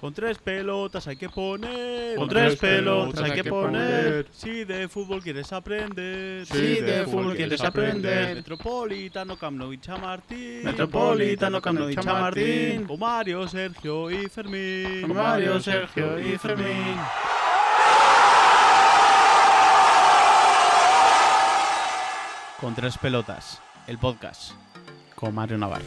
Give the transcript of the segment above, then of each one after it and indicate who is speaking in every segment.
Speaker 1: Con tres pelotas hay que poner.
Speaker 2: Con tres pelotas hay que poner.
Speaker 1: Si de fútbol quieres aprender.
Speaker 2: Si de fútbol quieres aprender.
Speaker 1: Metropolitano, Camp Nou y Chamartín.
Speaker 2: Metropolitano, Camp Nou y Chamartín.
Speaker 1: Con Mario, Sergio y Fermín.
Speaker 2: Con Mario, Sergio y Fermín.
Speaker 1: Con tres pelotas, el podcast. Con Mario Navarro.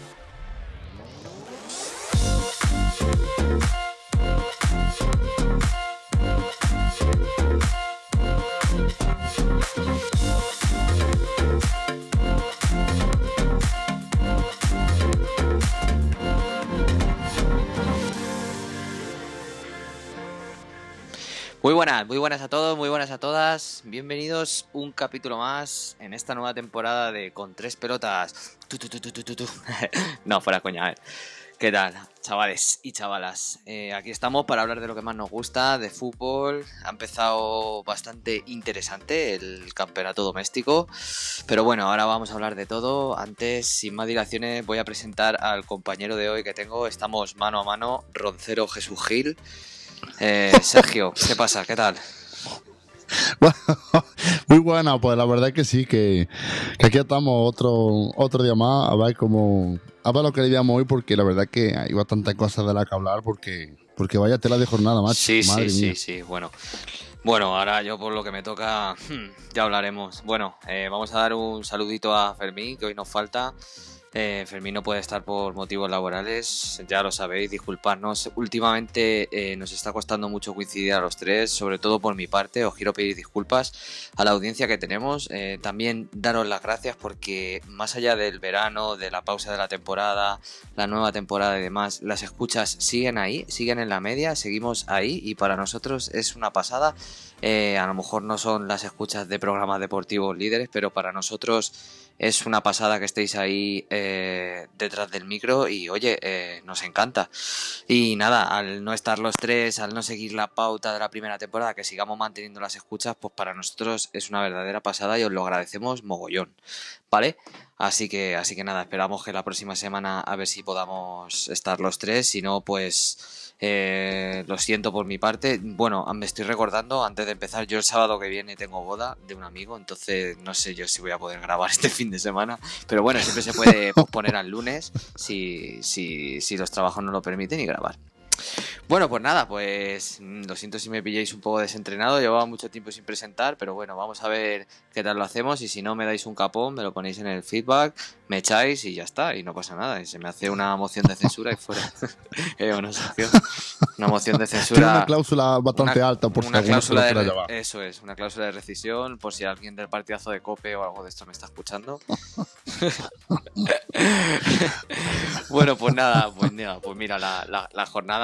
Speaker 3: Muy buenas, muy buenas a todos, muy buenas a todas. Bienvenidos un capítulo más en esta nueva temporada de Con tres pelotas. Tu, tu, tu, no, fuera coña, a ver. ¿Qué tal, chavales y chavalas? Eh, aquí estamos para hablar de lo que más nos gusta, de fútbol. Ha empezado bastante interesante el campeonato doméstico. Pero bueno, ahora vamos a hablar de todo. Antes, sin más dilaciones, voy a presentar al compañero de hoy que tengo. Estamos mano a mano, Roncero Jesús Gil. Eh, Sergio, ¿qué pasa? ¿Qué tal?
Speaker 4: Bueno, muy buena, pues la verdad es que sí, que, que aquí estamos otro, otro día más a ver cómo, a ver lo que digamos hoy, porque la verdad es que hay bastantes cosas de las que hablar, porque, porque vaya tela de jornada, macho.
Speaker 3: Sí,
Speaker 4: Madre
Speaker 3: sí,
Speaker 4: mía.
Speaker 3: sí, sí, bueno. Bueno, ahora yo por lo que me toca, hmm, ya hablaremos. Bueno, eh, vamos a dar un saludito a Fermín, que hoy nos falta. Eh, Fermín no puede estar por motivos laborales, ya lo sabéis, disculpadnos. Últimamente eh, nos está costando mucho coincidir a los tres, sobre todo por mi parte. Os quiero pedir disculpas a la audiencia que tenemos. Eh, también daros las gracias porque más allá del verano, de la pausa de la temporada, la nueva temporada y demás, las escuchas siguen ahí, siguen en la media, seguimos ahí y para nosotros es una pasada. Eh, a lo mejor no son las escuchas de programas deportivos líderes, pero para nosotros es una pasada que estéis ahí eh, detrás del micro y oye, eh, nos encanta. Y nada, al no estar los tres, al no seguir la pauta de la primera temporada, que sigamos manteniendo las escuchas, pues para nosotros es una verdadera pasada y os lo agradecemos mogollón. ¿Vale? Así que, así que nada, esperamos que la próxima semana a ver si podamos estar los tres. Si no, pues eh, lo siento por mi parte. Bueno, me estoy recordando, antes de empezar, yo el sábado que viene tengo boda de un amigo, entonces no sé yo si voy a poder grabar este fin de semana. Pero bueno, siempre se puede posponer al lunes si, si, si los trabajos no lo permiten y grabar. Bueno, pues nada, pues mm, lo siento si me pilláis un poco desentrenado, llevaba mucho tiempo sin presentar, pero bueno, vamos a ver qué tal lo hacemos y si no me dais un capón, me lo ponéis en el feedback, me echáis y ya está, y no pasa nada, y se me hace una moción de censura y fuera. Eh, una, moción de
Speaker 4: Tiene
Speaker 3: censura.
Speaker 4: una cláusula bastante
Speaker 3: una-
Speaker 4: alta, por si
Speaker 3: una cláusula de
Speaker 4: llevar.
Speaker 3: Eso es, una cláusula de rescisión por si alguien del partidazo de Cope o algo de esto me está escuchando. bueno, pues nada, pues nada, pues mira, la, la- la jornada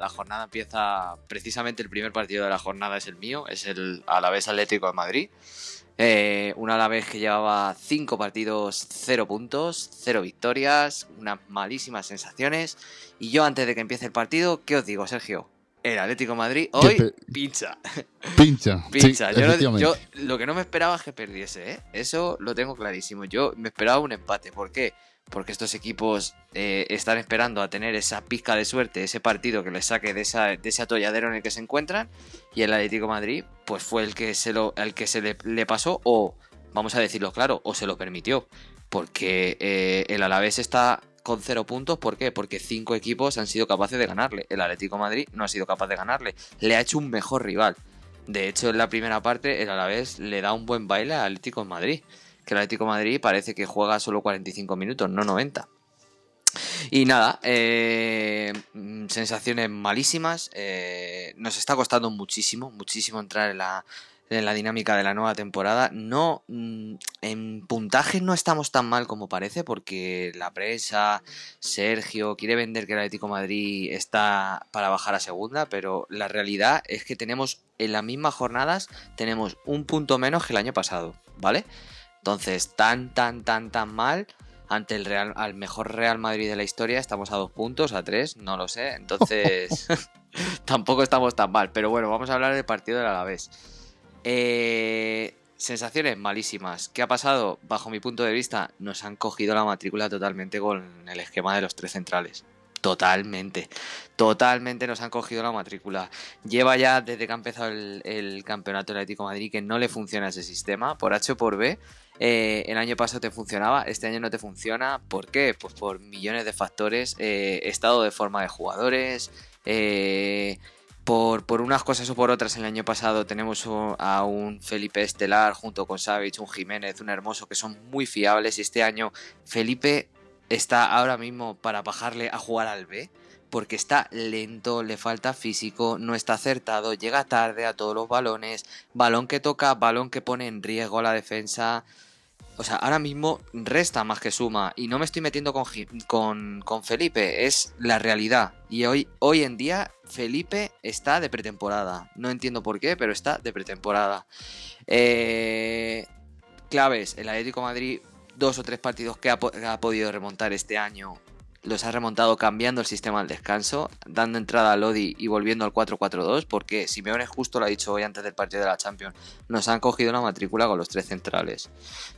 Speaker 3: la jornada empieza precisamente el primer partido de la jornada es el mío, es el Alavés Atlético de Madrid. Eh, un Alavés que llevaba cinco partidos, cero puntos, cero victorias, unas malísimas sensaciones. Y yo antes de que empiece el partido, ¿qué os digo, Sergio? El Atlético de Madrid hoy
Speaker 4: pe-
Speaker 3: pincha.
Speaker 4: Pincha.
Speaker 3: Pincha.
Speaker 4: Sí,
Speaker 3: yo,
Speaker 4: efectivamente.
Speaker 3: yo lo que no me esperaba es que perdiese, ¿eh? Eso lo tengo clarísimo. Yo me esperaba un empate. ¿Por qué? Porque estos equipos eh, están esperando a tener esa pizca de suerte, ese partido que les saque de, ese atolladero en el que se encuentran. Y el Atlético de Madrid, pues fue el que se lo, que se le, pasó, o vamos a decirlo claro, o se lo permitió. Porque eh, el Alavés está con cero puntos. ¿Por qué? Porque cinco equipos han sido capaces de ganarle. El Atlético Madrid no ha sido capaz de ganarle. Le ha hecho un mejor rival. De hecho, en la primera parte, el Alavés le da un buen baile al Atlético Madrid. Que el Atlético Madrid parece que juega solo 45 minutos, no 90. Y nada, eh, mm, sensaciones malísimas. eh, nos está costando muchísimo, muchísimo entrar en la, en la dinámica de la nueva temporada. No, mm, en puntajes no estamos tan mal como parece, porque la prensa, Sergio, quiere vender que el Atlético Madrid está para bajar a segunda, pero la realidad es que tenemos en las mismas jornadas tenemos un punto menos que el año pasado, ¿vale? Entonces, tan, tan, tan, tan mal ante el Real, al mejor Real Madrid de la historia. Estamos a dos puntos, a tres, no lo sé. Entonces, tampoco estamos tan mal. Pero bueno, vamos a hablar del partido del Alavés. Eh, sensaciones malísimas. ¿Qué ha pasado? Bajo mi punto de vista, nos han cogido la matrícula totalmente con el esquema de los tres centrales. Totalmente. Totalmente nos han cogido la matrícula. Lleva ya desde que ha empezado el, el campeonato Atlético de Madrid que no le funciona ese sistema, por H o por B. Eh, el año pasado te funcionaba, este año no te funciona. ¿Por qué? Pues por millones de factores. eh, estado de forma de jugadores. eh, por, unas cosas o por otras, el año pasado tenemos a un Felipe Estelar junto con Savage, un Jiménez, un Hermoso, que son muy fiables. Y este año Felipe está ahora mismo para bajarle a jugar al B. Porque está lento, le falta físico, no está acertado, llega tarde a todos los balones, balón que toca, balón que pone en riesgo la defensa. O sea, ahora mismo resta más que suma. Y no me estoy metiendo con, con, con Felipe, es la realidad. Y hoy, hoy en día Felipe está de pretemporada. No entiendo por qué, pero está de pretemporada. Eh, claves, el Atlético de Madrid, dos o tres partidos que ha, que ha podido remontar este año. Los ha remontado cambiando el sistema al descanso, dando entrada a Lodi y volviendo al 4-4-2, porque Simeone justo lo ha dicho hoy antes del partido de la Champions. Nos han cogido la matrícula con los tres centrales.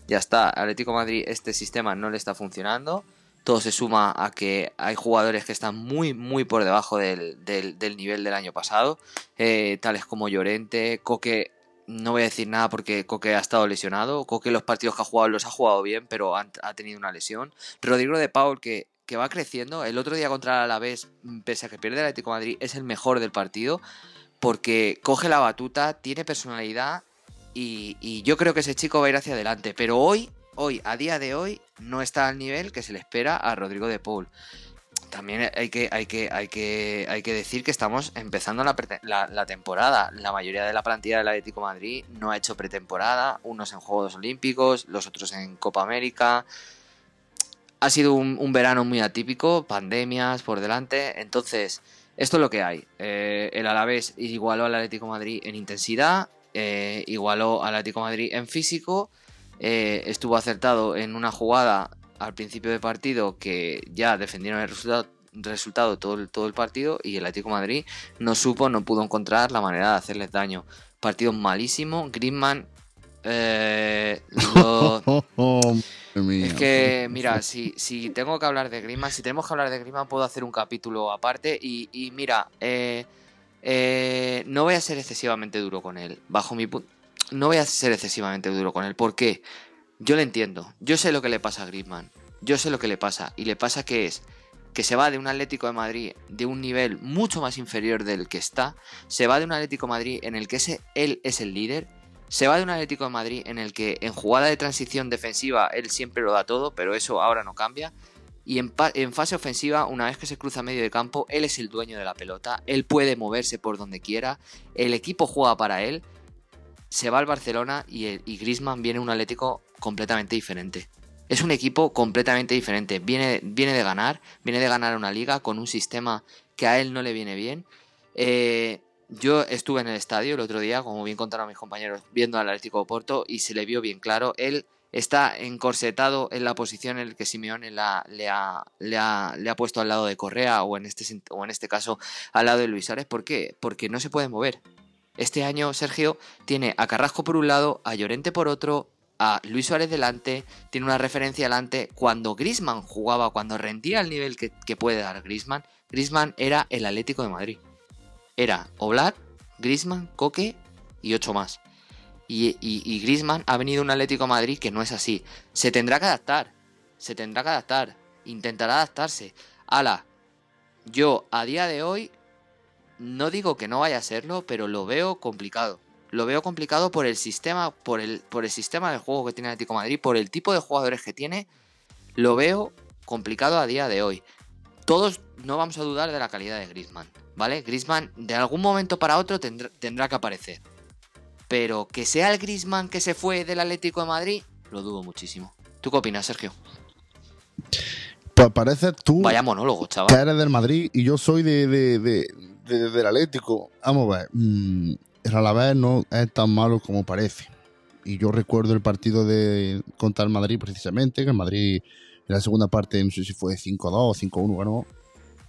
Speaker 3: Ya está, Atlético Madrid, este sistema no le está funcionando. Todo se suma a que hay jugadores que están muy, muy por debajo del, del- nivel del año pasado, eh, tales como Llorente, Coque. No voy a decir nada porque Coque ha estado lesionado. Coque los partidos que ha jugado los ha jugado bien, pero ha tenido una lesión. Rodrigo de Paul, que, que va creciendo. El otro día contra el Alavés, mm, pese a que pierde el Atlético Madrid, es el mejor del partido. Porque coge la batuta, tiene personalidad y, yo creo que ese chico va a ir hacia adelante. Pero hoy, hoy, a día de hoy, no está al nivel que se le espera a Rodrigo de Paul. También hay que, hay que, hay que, hay que decir que estamos empezando la, temporada. La mayoría de la plantilla del Atlético Madrid no ha hecho pretemporada, unos en Juegos Olímpicos, los otros en Copa América. Ha sido un, verano muy atípico, pandemias por delante. Entonces, esto es lo que hay. Eh, el Alavés igualó al Atlético Madrid en intensidad, eh, igualó al Atlético Madrid en físico. eh, estuvo acertado en una jugada al principio del partido que ya defendieron el resultado, todo, el, partido y el Atlético Madrid no supo, no pudo encontrar la manera de hacerles daño. Partido malísimo. Griezmann eh, lo- es que, mira, si, si tengo que hablar de Griezmann, si tenemos que hablar de Griezmann, puedo hacer un capítulo aparte. Y, y mira, eh, eh, no voy a ser excesivamente duro con él. Bajo mi punto. No voy a ser excesivamente duro con él. ¿Por qué? Yo le entiendo. Yo sé lo que le pasa a Griezmann. Yo sé lo que le pasa. Y le pasa que es que se va de un Atlético de Madrid de un nivel mucho más inferior del que está. Se va de un Atlético de Madrid en el que ese, él es el líder. Se va de un Atlético de Madrid en el que en jugada de transición defensiva él siempre lo da todo, pero eso ahora no cambia. Y en, fase ofensiva, una vez que se cruza medio de campo, él es el dueño de la pelota, él puede moverse por donde quiera, el equipo juega para él, se va al Barcelona y, y Griezmann viene un Atlético completamente diferente. Es un equipo completamente diferente, viene, viene de ganar, viene de ganar una liga con un sistema que a él no le viene bien. Eh, yo estuve en el estadio el otro día, como bien contaron mis compañeros, viendo al Atlético de Porto y se le vio bien claro. Él está encorsetado en la posición en la que Simeone le, ha, le, ha, le ha puesto al lado de Correa o en, este, o en este caso al lado de Luis Suárez. ¿Por qué? Porque no se puede mover. Este año Sergio tiene a Carrasco por un lado, a Llorente por otro, a Luis Suárez delante, tiene una referencia delante. Cuando Grisman jugaba, cuando rendía al nivel que, que puede dar Grisman, Grisman era el Atlético de Madrid. Era Oblak, Grisman, Coque y ocho más. Y, Griezmann ha venido un Atlético Madrid que no es así. Se tendrá que adaptar. Se tendrá que adaptar. Intentará adaptarse. Ala, yo a día de hoy no digo que no vaya a serlo, pero lo veo complicado. Lo veo complicado por el sistema, por el, por el sistema de juego que tiene Atlético Madrid, por el tipo de jugadores que tiene. Lo veo complicado a día de hoy. Todos no vamos a dudar de la calidad de Griezmann, ¿vale? Griezmann de algún momento para otro tendrá, tendrá que aparecer. Pero que sea el Griezmann que se fue del Atlético de Madrid, lo dudo muchísimo. ¿Tú qué opinas, Sergio?
Speaker 4: Pa- parece tú
Speaker 3: Vaya monólogo,
Speaker 4: que
Speaker 3: chaval.
Speaker 4: eres del Madrid y yo soy de, de- de- de- del Atlético. Vamos a ver. mm, el Alavés no es tan malo como parece. Y yo recuerdo el partido de contra el Madrid precisamente, que el Madrid en la segunda parte, no sé si fue 5-2 o 5-1 ganó.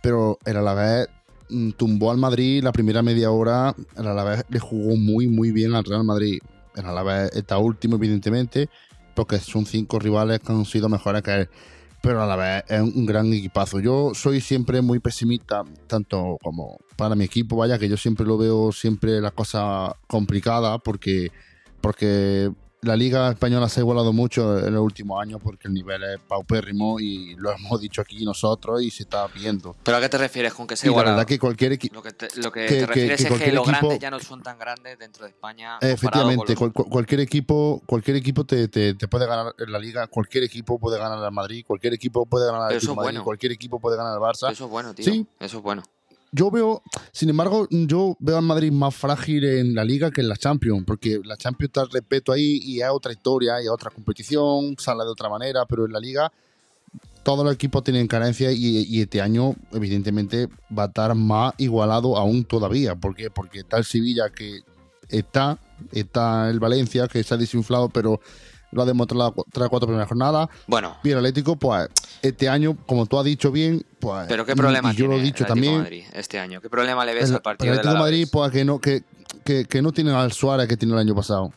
Speaker 4: Pero el Alavés tumbó al Madrid la primera media hora. El Alavés le jugó muy, muy bien al Real Madrid. El Alavés está último, evidentemente, porque son cinco rivales que han sido mejores que él. pero a la vez es un gran equipazo. Yo soy siempre muy pesimista, tanto como para mi equipo, vaya, que yo siempre lo veo siempre la cosa complicada, porque, porque la Liga Española se ha igualado mucho en los últimos años porque el nivel es paupérrimo y lo hemos dicho aquí nosotros y se está viendo.
Speaker 3: ¿Pero a qué te refieres con que se
Speaker 4: la verdad que cualquier equipo...
Speaker 3: Lo que te, lo que
Speaker 4: que-
Speaker 3: te refieres
Speaker 4: que
Speaker 3: es que los grandes ya no son tan grandes dentro de España.
Speaker 4: Efectivamente,
Speaker 3: con
Speaker 4: cual- cualquier equipo, cualquier equipo te, te- te puede ganar en la liga, cualquier equipo puede ganar al Madrid, cualquier equipo puede ganar al Madrid,
Speaker 3: bueno.
Speaker 4: cualquier equipo puede ganar al Barça.
Speaker 3: Eso es bueno, tío.
Speaker 4: Sí.
Speaker 3: Eso es bueno.
Speaker 4: Yo veo, sin embargo, yo veo al Madrid más frágil en la liga que en la Champions, porque la Champions está respeto ahí y es otra historia, y otra competición, sale de otra manera, pero en la liga todos los equipos tienen carencias y, y este año evidentemente va a estar más igualado aún todavía. ¿Por qué? Porque está el Sevilla que está, está el Valencia que se ha desinflado, pero lo ha demostrado las tres cuatro primeras jornadas.
Speaker 3: Bueno,
Speaker 4: Y el Atlético, pues este año, como tú has dicho bien, pues...
Speaker 3: pero ¿qué
Speaker 4: y-
Speaker 3: problema
Speaker 4: y yo lo he dicho
Speaker 3: el Atlético de
Speaker 4: también.
Speaker 3: Madrid este año? ¿Qué problema le ves
Speaker 4: El,
Speaker 3: al partido
Speaker 4: el Atlético de Madrid,
Speaker 3: Alavés?
Speaker 4: pues que no, que, que, que no tiene al Suárez que tiene el año pasado.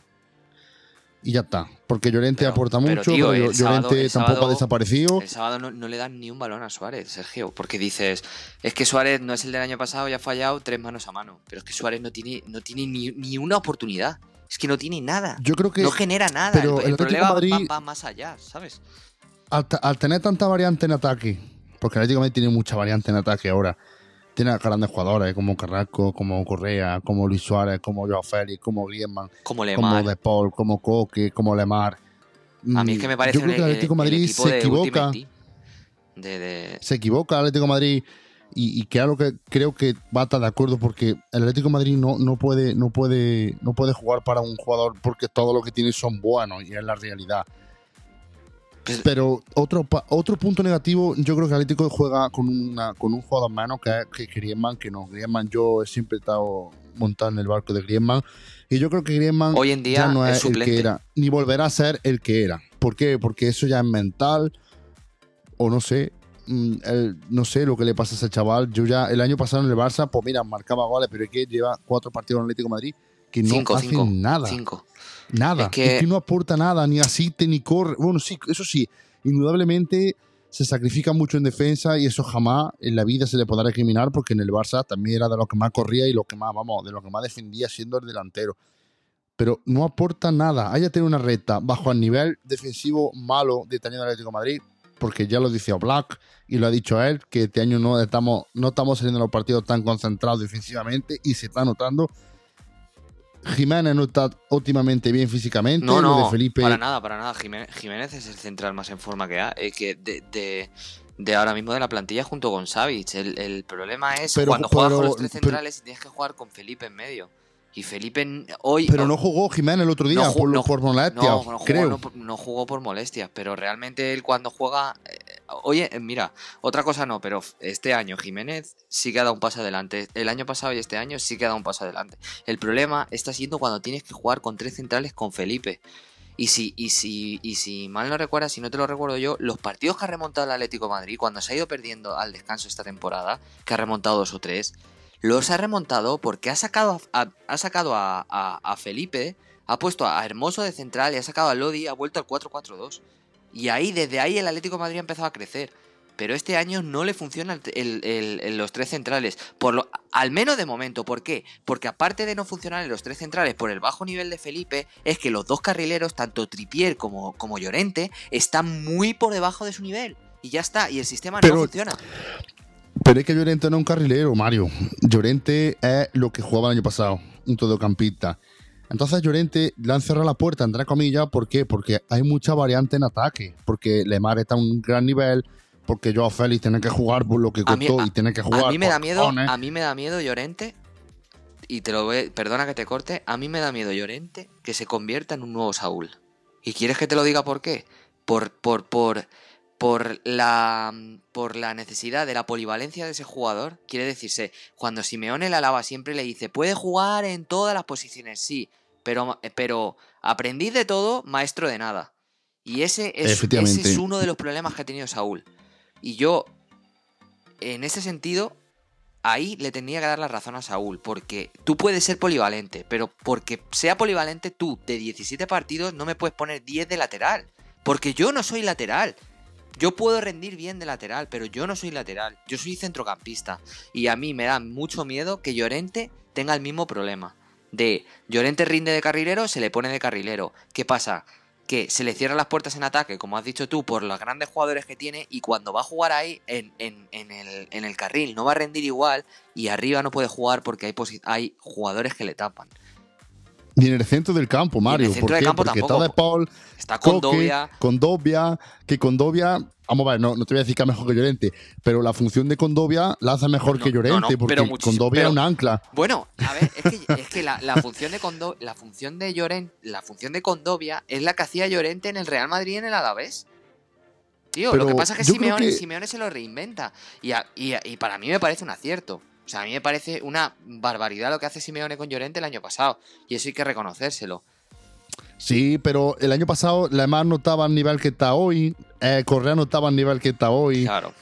Speaker 4: Y ya está. Porque Llorente
Speaker 3: Pero-
Speaker 4: aporta
Speaker 3: pero,
Speaker 4: mucho,
Speaker 3: tío,
Speaker 4: pero
Speaker 3: el sábado-
Speaker 4: Llorente tampoco
Speaker 3: sábado-
Speaker 4: ha desaparecido.
Speaker 3: El sábado no, no le dan ni un balón a Suárez, Sergio, porque dices, es que Suárez no es el del año pasado, ya ha fallado tres manos a mano, pero es que Suárez no tiene, no tiene ni, ni una oportunidad, es que no tiene nada,
Speaker 4: Yo creo que
Speaker 3: no genera nada,
Speaker 4: pero
Speaker 3: el,
Speaker 4: el
Speaker 3: problema
Speaker 4: Madrid-
Speaker 3: va, va más allá, ¿sabes?
Speaker 4: al, tener tanta variante en ataque, porque el Atlético de Madrid tiene mucha variante en ataque ahora. Tiene a grandes jugadores como Carrasco, como Correa, como Luis Suárez, como Joao Félix, como Griezmann,
Speaker 3: Como
Speaker 4: como
Speaker 3: Lemar.
Speaker 4: De Paul, como Coque, como Lemar.
Speaker 3: A mí es que me parece
Speaker 4: Yo creo que el Atlético de Madrid se equivoca.
Speaker 3: De, de-
Speaker 4: se equivoca el Atlético de Madrid y, y que algo que creo que va a estar de acuerdo porque el Atlético de Madrid no, no puede no puede no puede jugar para un jugador porque todo lo que tiene son buenos y es la realidad.
Speaker 3: Pues-
Speaker 4: pero otro otro punto negativo yo creo que el Atlético juega con una con un jugador menos que es que Griezmann que no Griezmann yo he siempre estado montado en el barco de Griezmann y yo creo que Griezmann
Speaker 3: Hoy en día
Speaker 4: ya no
Speaker 3: es
Speaker 4: el que era ni volverá a ser el que era. ¿por qué? porque eso ya es mental o no sé, el- no sé lo que le pasa a ese chaval. Yo ya el año pasado en el Barça, pues mira, marcaba goles, pero es que lleva cuatro partidos en Atlético de Madrid que no
Speaker 3: cinco,
Speaker 4: hacen
Speaker 3: cinco,
Speaker 4: nada.
Speaker 3: cinco.
Speaker 4: Nada.
Speaker 3: Es que-
Speaker 4: Es que no aporta nada, ni asiste, ni corre. Bueno, sí, eso sí, indudablemente se sacrifica mucho en defensa y eso jamás en la vida se le podrá recriminar porque en el Barça también era de los que más corría y lo que más, vamos, de lo que más defendía siendo el delantero. Pero no aporta nada. Haya tenido una recta bajo el nivel defensivo malo de del Atlético de Madrid, porque ya lo dice Black y lo ha dicho él, que este año no estamos, no estamos saliendo en los partidos tan concentrados defensivamente y se está notando. Jiménez no está óptimamente bien físicamente.
Speaker 3: No, no,
Speaker 4: de Felipe,
Speaker 3: para nada, para nada. Jiménez, Jiménez es el central más en forma que ha, eh, que de, de, de ahora mismo de la plantilla junto con Savic. El, el problema es
Speaker 4: Pero-
Speaker 3: cuando juegas con
Speaker 4: pero-
Speaker 3: los tres
Speaker 4: pero-
Speaker 3: centrales y tienes que jugar con Felipe en medio. Y Felipe hoy...
Speaker 4: Pero no jugó Jiménez el otro día
Speaker 3: No
Speaker 4: por,
Speaker 3: no-
Speaker 4: por molestias,
Speaker 3: no, no jugó,
Speaker 4: creo.
Speaker 3: no, jugó por molestias, pero realmente él cuando juega... eh, oye, eh, mira, otra cosa no, pero este año Jiménez sí que ha dado un paso adelante. El año pasado y este año sí que ha dado un paso adelante. El problema está siendo cuando tienes que jugar con tres centrales con Felipe. Y si, y si, y si mal no recuerdas, si no te lo recuerdo yo, los partidos que ha remontado el Atlético de Madrid, cuando se ha ido perdiendo al descanso esta temporada, que ha remontado dos o tres, los ha remontado porque ha sacado a, a- ha sacado a, Felipe, ha puesto a Hermoso de central y ha sacado a Lodi, ha vuelto al 4-4-2. Y ahí, desde ahí, el Atlético de Madrid ha empezado a crecer. Pero este año no le funcionan el- el- el- los tres centrales. Por lo, al menos de momento. ¿Por qué? Porque aparte de no funcionar en los tres centrales por el bajo nivel de Felipe, es que los dos carrileros, tanto Tripier como, como Llorente, están muy por debajo de su nivel. Y ya está. Y el sistema
Speaker 4: Pero-
Speaker 3: no funciona.
Speaker 4: Pero es que Llorente no es un carrilero, Mario. Llorente es lo que jugaba el año pasado, un todocampista. Entonces Llorente le han cerrado la puerta, entre comillas, ¿por qué? Porque hay mucha variante en ataque. Porque Lemar está a un gran nivel, porque Joao Félix tiene que jugar por lo que
Speaker 3: mí-
Speaker 4: costó
Speaker 3: a-
Speaker 4: y tiene que jugar
Speaker 3: A mí me da miedo,
Speaker 4: cojones.
Speaker 3: a mí me da miedo Llorente. Y te lo voy, perdona que te corte, a mí me da miedo Llorente que se convierta en un nuevo Saúl. ¿Y quieres que te lo diga por qué? Por, por, por, por la por la necesidad de la polivalencia de ese jugador. Quiere decirse, cuando Simeone la lava siempre le dice, puede jugar en todas las posiciones, sí, pero, pero aprendiz de todo, maestro de nada. Y ese es, ese es uno de los problemas que ha tenido Saúl. Y yo, en ese sentido, ahí le tendría que dar la razón a Saúl, porque tú puedes ser polivalente, pero porque sea polivalente tú de 17 partidos no me puedes poner 10 de lateral, porque yo no soy lateral. Yo puedo rendir bien de lateral, pero yo no soy lateral, yo soy centrocampista. Y a mí me da mucho miedo que Llorente tenga el mismo problema. De Llorente rinde de carrilero, se le pone de carrilero. ¿Qué pasa? Que se le cierran las puertas en ataque, como has dicho tú, por los grandes jugadores que tiene, y cuando va a jugar ahí en, en- en el, en el carril no va a rendir igual, y arriba no puede jugar porque hay, hay jugadores que le tapan.
Speaker 4: Ni en el centro del campo, Mario.
Speaker 3: centro
Speaker 4: ¿Por
Speaker 3: del
Speaker 4: qué?
Speaker 3: campo
Speaker 4: Porque
Speaker 3: tampoco.
Speaker 4: está De Paul,
Speaker 3: Está
Speaker 4: Coque,
Speaker 3: con Dobia.
Speaker 4: Condovia, que Condovia, vamos a ver, no, no te voy a decir que es mejor que Llorente, pero la función de Condovia la hace mejor
Speaker 3: No,
Speaker 4: que Llorente,
Speaker 3: no,
Speaker 4: porque Condovia es un ancla.
Speaker 3: Bueno, a ver, es que, es que la, la función de Condo, la función de Llorente, la función de Condovia es la que hacía Llorente en el Real Madrid y en el Alavés. Tío, lo que pasa es que Simeone,
Speaker 4: que-
Speaker 3: Simeone se lo reinventa. Y, a- y a- y para mí me parece un acierto. O sea, a mí me parece una barbaridad lo que hace Simeone con Llorente el año pasado. Y eso hay que reconocérselo.
Speaker 4: Sí, pero el año pasado Lemar no estaba al nivel que está hoy, eh, Correa no estaba al nivel que está hoy.
Speaker 3: Claro.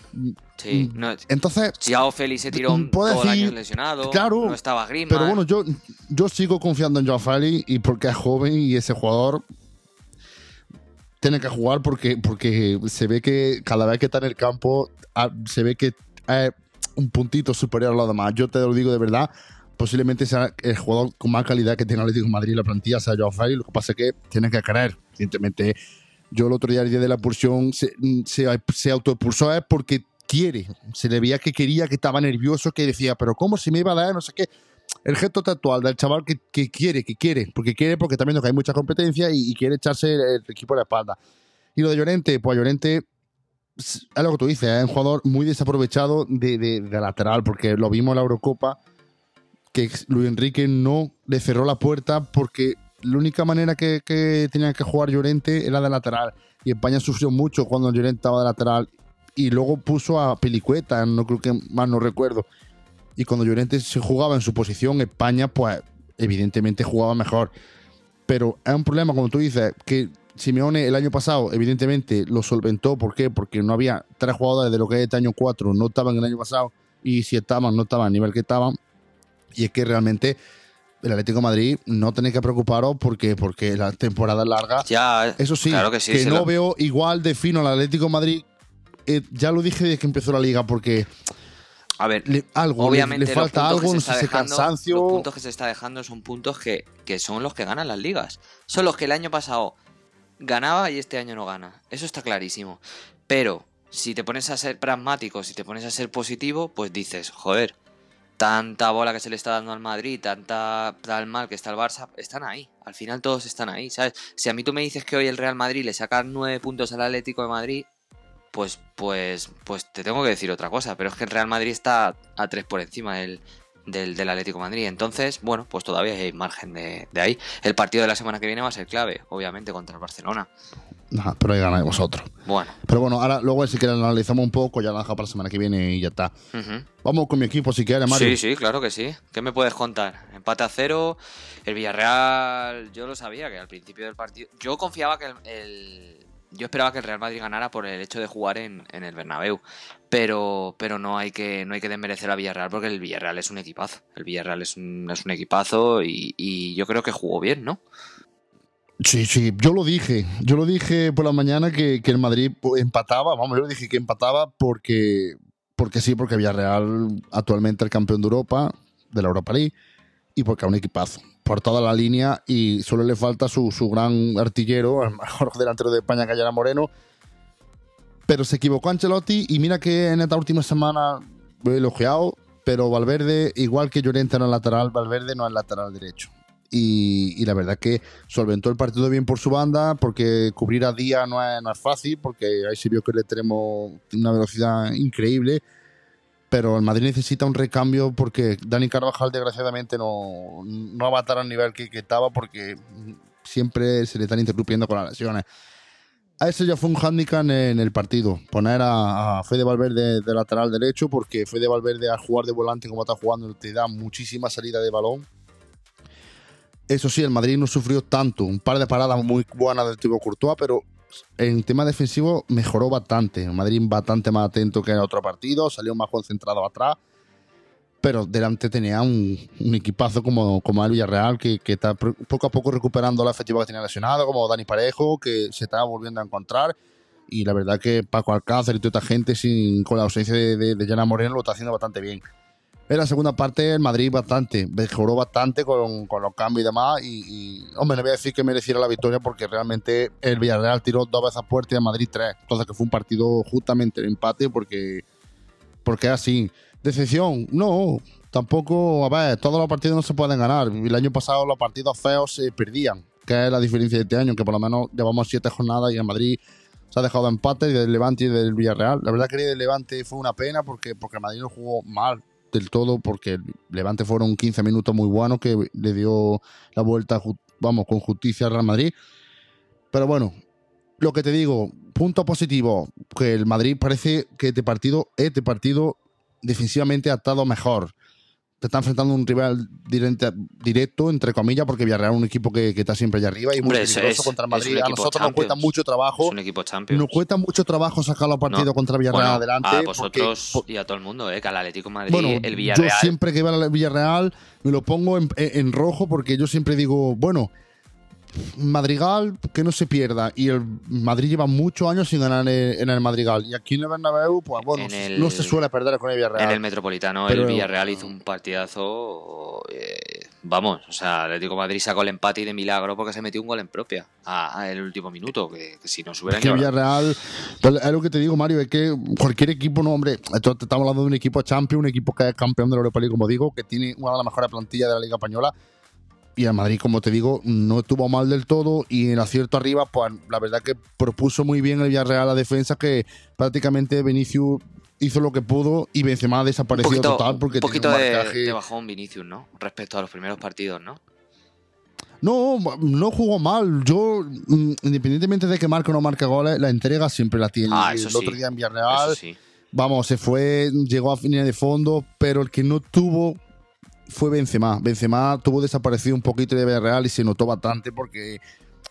Speaker 3: Sí.
Speaker 4: Mm,
Speaker 3: No,
Speaker 4: Entonces,
Speaker 3: Xiao Félix se tiró
Speaker 4: Mm, puedo
Speaker 3: todo el año
Speaker 4: decir-
Speaker 3: lesionado.
Speaker 4: claro,
Speaker 3: No estaba Griezmann.
Speaker 4: pero bueno, yo, yo sigo confiando en Joao Félix y porque es joven y ese jugador tiene que jugar porque, porque se ve que cada vez que está en el campo ah, se ve que es un puntito superior a los demás. Yo te lo digo de verdad, posiblemente sea el jugador con más calidad que tenga el Atlético de Madrid la plantilla, sea Joao Félix. Lo que pasa es que tiene que creer. Evidentemente, yo el otro día, el día de la expulsión, se, se, se autoexpulsó es porque quiere. Se le veía que quería, que estaba nervioso, que decía, pero ¿cómo si me iba a dar? No sé qué. El gesto textual del chaval que, que quiere, que quiere, porque quiere, porque también que hay mucha competencia y, y quiere echarse el, el equipo a la espalda. Y lo de Llorente, pues Llorente es lo que tú dices, es un jugador muy desaprovechado de, de- lateral, porque lo vimos en la Eurocopa, que Luis Enrique no le cerró la puerta porque la única manera que, que tenía que jugar Llorente era de lateral. Y España sufrió mucho cuando Llorente estaba de lateral. Y luego puso a Pelicueta, no creo que más no recuerdo. Y cuando Llorente se jugaba en su posición, España, pues evidentemente jugaba mejor. Pero es un problema, como tú dices, que Simeone el año pasado, evidentemente, lo solventó. ¿Por qué? Porque no había tres jugadores de lo que es este año cuatro, no estaban el año pasado. Y si estaban, no estaban al nivel que estaban. Y es que realmente el Atlético de Madrid no tenéis que preocuparos porque, porque la temporada es larga.
Speaker 3: Ya,
Speaker 4: Eso sí,
Speaker 3: claro que sí.
Speaker 4: no
Speaker 3: lo-
Speaker 4: veo igual de fino al Atlético de Madrid. Eh, ya lo dije desde que empezó la liga, porque
Speaker 3: A ver,
Speaker 4: le- algo, le-
Speaker 3: Obviamente
Speaker 4: le,
Speaker 3: los
Speaker 4: falta algo, no sé si
Speaker 3: dejando-
Speaker 4: cansancio.
Speaker 3: Los puntos que se está dejando son puntos que, que son los que ganan las ligas. Son los que el año pasado ganaba y este año no gana. Eso está clarísimo. Pero si te pones a ser pragmático, si te pones a ser positivo, pues dices, joder, tanta bola que se le está dando al Madrid, tanta tal mal que está el Barça, están ahí. Al final todos están ahí, ¿sabes? Si a mí tú me dices que hoy el Real Madrid le saca nueve puntos al Atlético de Madrid, pues, pues, pues te tengo que decir otra cosa. Pero es que el Real Madrid está a tres por encima del, del, del Atlético de Madrid. Entonces, bueno, pues todavía hay margen de, de ahí. El partido de la semana que viene va a ser clave, obviamente, contra el Barcelona.
Speaker 4: Ajá, pero ahí ganáis vosotros.
Speaker 3: Bueno,
Speaker 4: Pero bueno, ahora luego si quieres analizamos un poco, ya lo dejamos para la semana que viene y ya está. Vamos con mi equipo si quieres, Mario.
Speaker 3: Sí, sí, claro que sí. ¿Qué me puedes contar? Empate a cero. El Villarreal, yo lo sabía que al principio del partido. Yo confiaba que el. el- yo esperaba que el Real Madrid ganara por el hecho de jugar en, el Bernabéu. Pero, pero no hay que no hay que desmerecer a Villarreal porque el Villarreal es un equipazo. El Villarreal es un, es un equipazo y, yo creo que jugó bien, ¿no?
Speaker 4: Sí, sí, yo lo dije. Yo lo dije por la mañana que, que el Madrid empataba. Vamos, yo dije que empataba porque, porque sí, porque Villarreal actualmente es el campeón de Europa, de la Europa League, y porque es un equipazo. Por toda la línea y solo le falta su, su gran artillero, el mejor delantero de España, Cayana Moreno. Pero se equivocó Ancelotti y mira que en esta última semana lo he elogiado, pero Valverde, igual que Llorente era lateral, Valverde no es lateral derecho. Y, y la verdad que solventó el partido bien por su banda, porque cubrir a Día no es, no es fácil, porque ahí se vio que le tenemos una velocidad increíble. Pero el Madrid necesita un recambio porque Dani Carvajal, desgraciadamente, no, no va a estar al nivel que, estaba, porque siempre se le están interrumpiendo con las lesiones. A eso ya fue un hándicap en, el partido. Poner a, a Fede Valverde de lateral derecho, porque Fede Valverde al jugar de volante como está jugando te da muchísima salida de balón. Eso sí, el Madrid no sufrió tanto. Un par de paradas muy buenas del Thibaut Courtois, pero en tema defensivo mejoró bastante. Madrid bastante más atento que en otro partido, salió más concentrado atrás. Pero delante tenía un, equipazo como, como el Villarreal, que, está poco a poco recuperando la efectiva que tenía lesionado, como Dani Parejo, que se está volviendo a encontrar. Y la verdad que Paco Alcácer y toda esta gente, sin, con la ausencia de, de, de Yana Moreno, lo está haciendo bastante bien. En la segunda parte, el Madrid bastante, mejoró bastante con, con los cambios y demás. Y, y, hombre, no voy a decir que mereciera la victoria porque realmente el Villarreal tiró dos veces a puerta y el Madrid tres. Entonces, que fue un partido justamente el empate porque, porque así. Decepción, no, tampoco, a ver, todos los partidos no se pueden ganar. El año pasado los partidos feos se perdían, que es la diferencia de este año, que por lo menos llevamos siete jornadas y el Madrid se ha dejado empate del Levante y del Villarreal. La verdad que el Levante fue una pena porque, porque el Madrid no jugó mal del todo, porque el Levante fueron 15 minutos muy buenos que le dio la vuelta, vamos, con justicia al Real Madrid. Pero bueno, lo que te digo, punto positivo, que el Madrid parece que este partido, este partido defensivamente ha estado mejor te está enfrentando un rival directo, directo, entre comillas, porque Villarreal es un equipo que, que está siempre allá arriba y muy peligroso es, contra el Madrid. A nosotros nos cuesta mucho trabajo.
Speaker 3: Es un equipo Champions.
Speaker 4: Nos cuesta mucho trabajo sacar los partidos no. contra Villarreal
Speaker 3: bueno,
Speaker 4: adelante.
Speaker 3: A vosotros porque, y a todo el mundo, ¿eh? que al Atlético Madrid, bueno, el Villarreal.
Speaker 4: Yo siempre que veo al Villarreal me lo pongo en, en rojo porque yo siempre digo, bueno, Madrigal que no se pierda. Y el Madrid lleva muchos años sin ganar en el Madrigal. Y aquí en el Bernabéu pues bueno el, no se suele perder con el Villarreal.
Speaker 3: en el Metropolitano Pero, el Villarreal hizo un partidazo eh, vamos o sea Atlético Madrid sacó el empate y de milagro porque se metió un gol en propia a, a el último minuto que, que si no se hubiera
Speaker 4: es que Villarreal pues, es lo que te digo Mario es que cualquier equipo no hombre estamos hablando de un equipo champion un equipo que es campeón de la Europa League como digo que tiene una de las mejores plantillas de la Liga Española y el Madrid, como te digo, no estuvo mal del todo y en el acierto arriba, pues la verdad que propuso muy bien el Villarreal la defensa que prácticamente Vinicius hizo lo que pudo y Benzema desapareció
Speaker 3: poquito,
Speaker 4: total porque
Speaker 3: un poquito
Speaker 4: un
Speaker 3: de, de bajón Vinicius, ¿no? Respecto a los primeros partidos, ¿no?
Speaker 4: No, no jugó mal. Yo, mm, independientemente de que marque o no marque goles, la entrega siempre la tiene.
Speaker 3: Ah,
Speaker 4: el
Speaker 3: eso
Speaker 4: otro
Speaker 3: sí.
Speaker 4: día en Villarreal,
Speaker 3: Eso sí.
Speaker 4: vamos, se fue, llegó a línea de fondo, pero el que no tuvo fue Benzema. Benzema tuvo desaparecido un poquito de Villarreal y se notó bastante porque,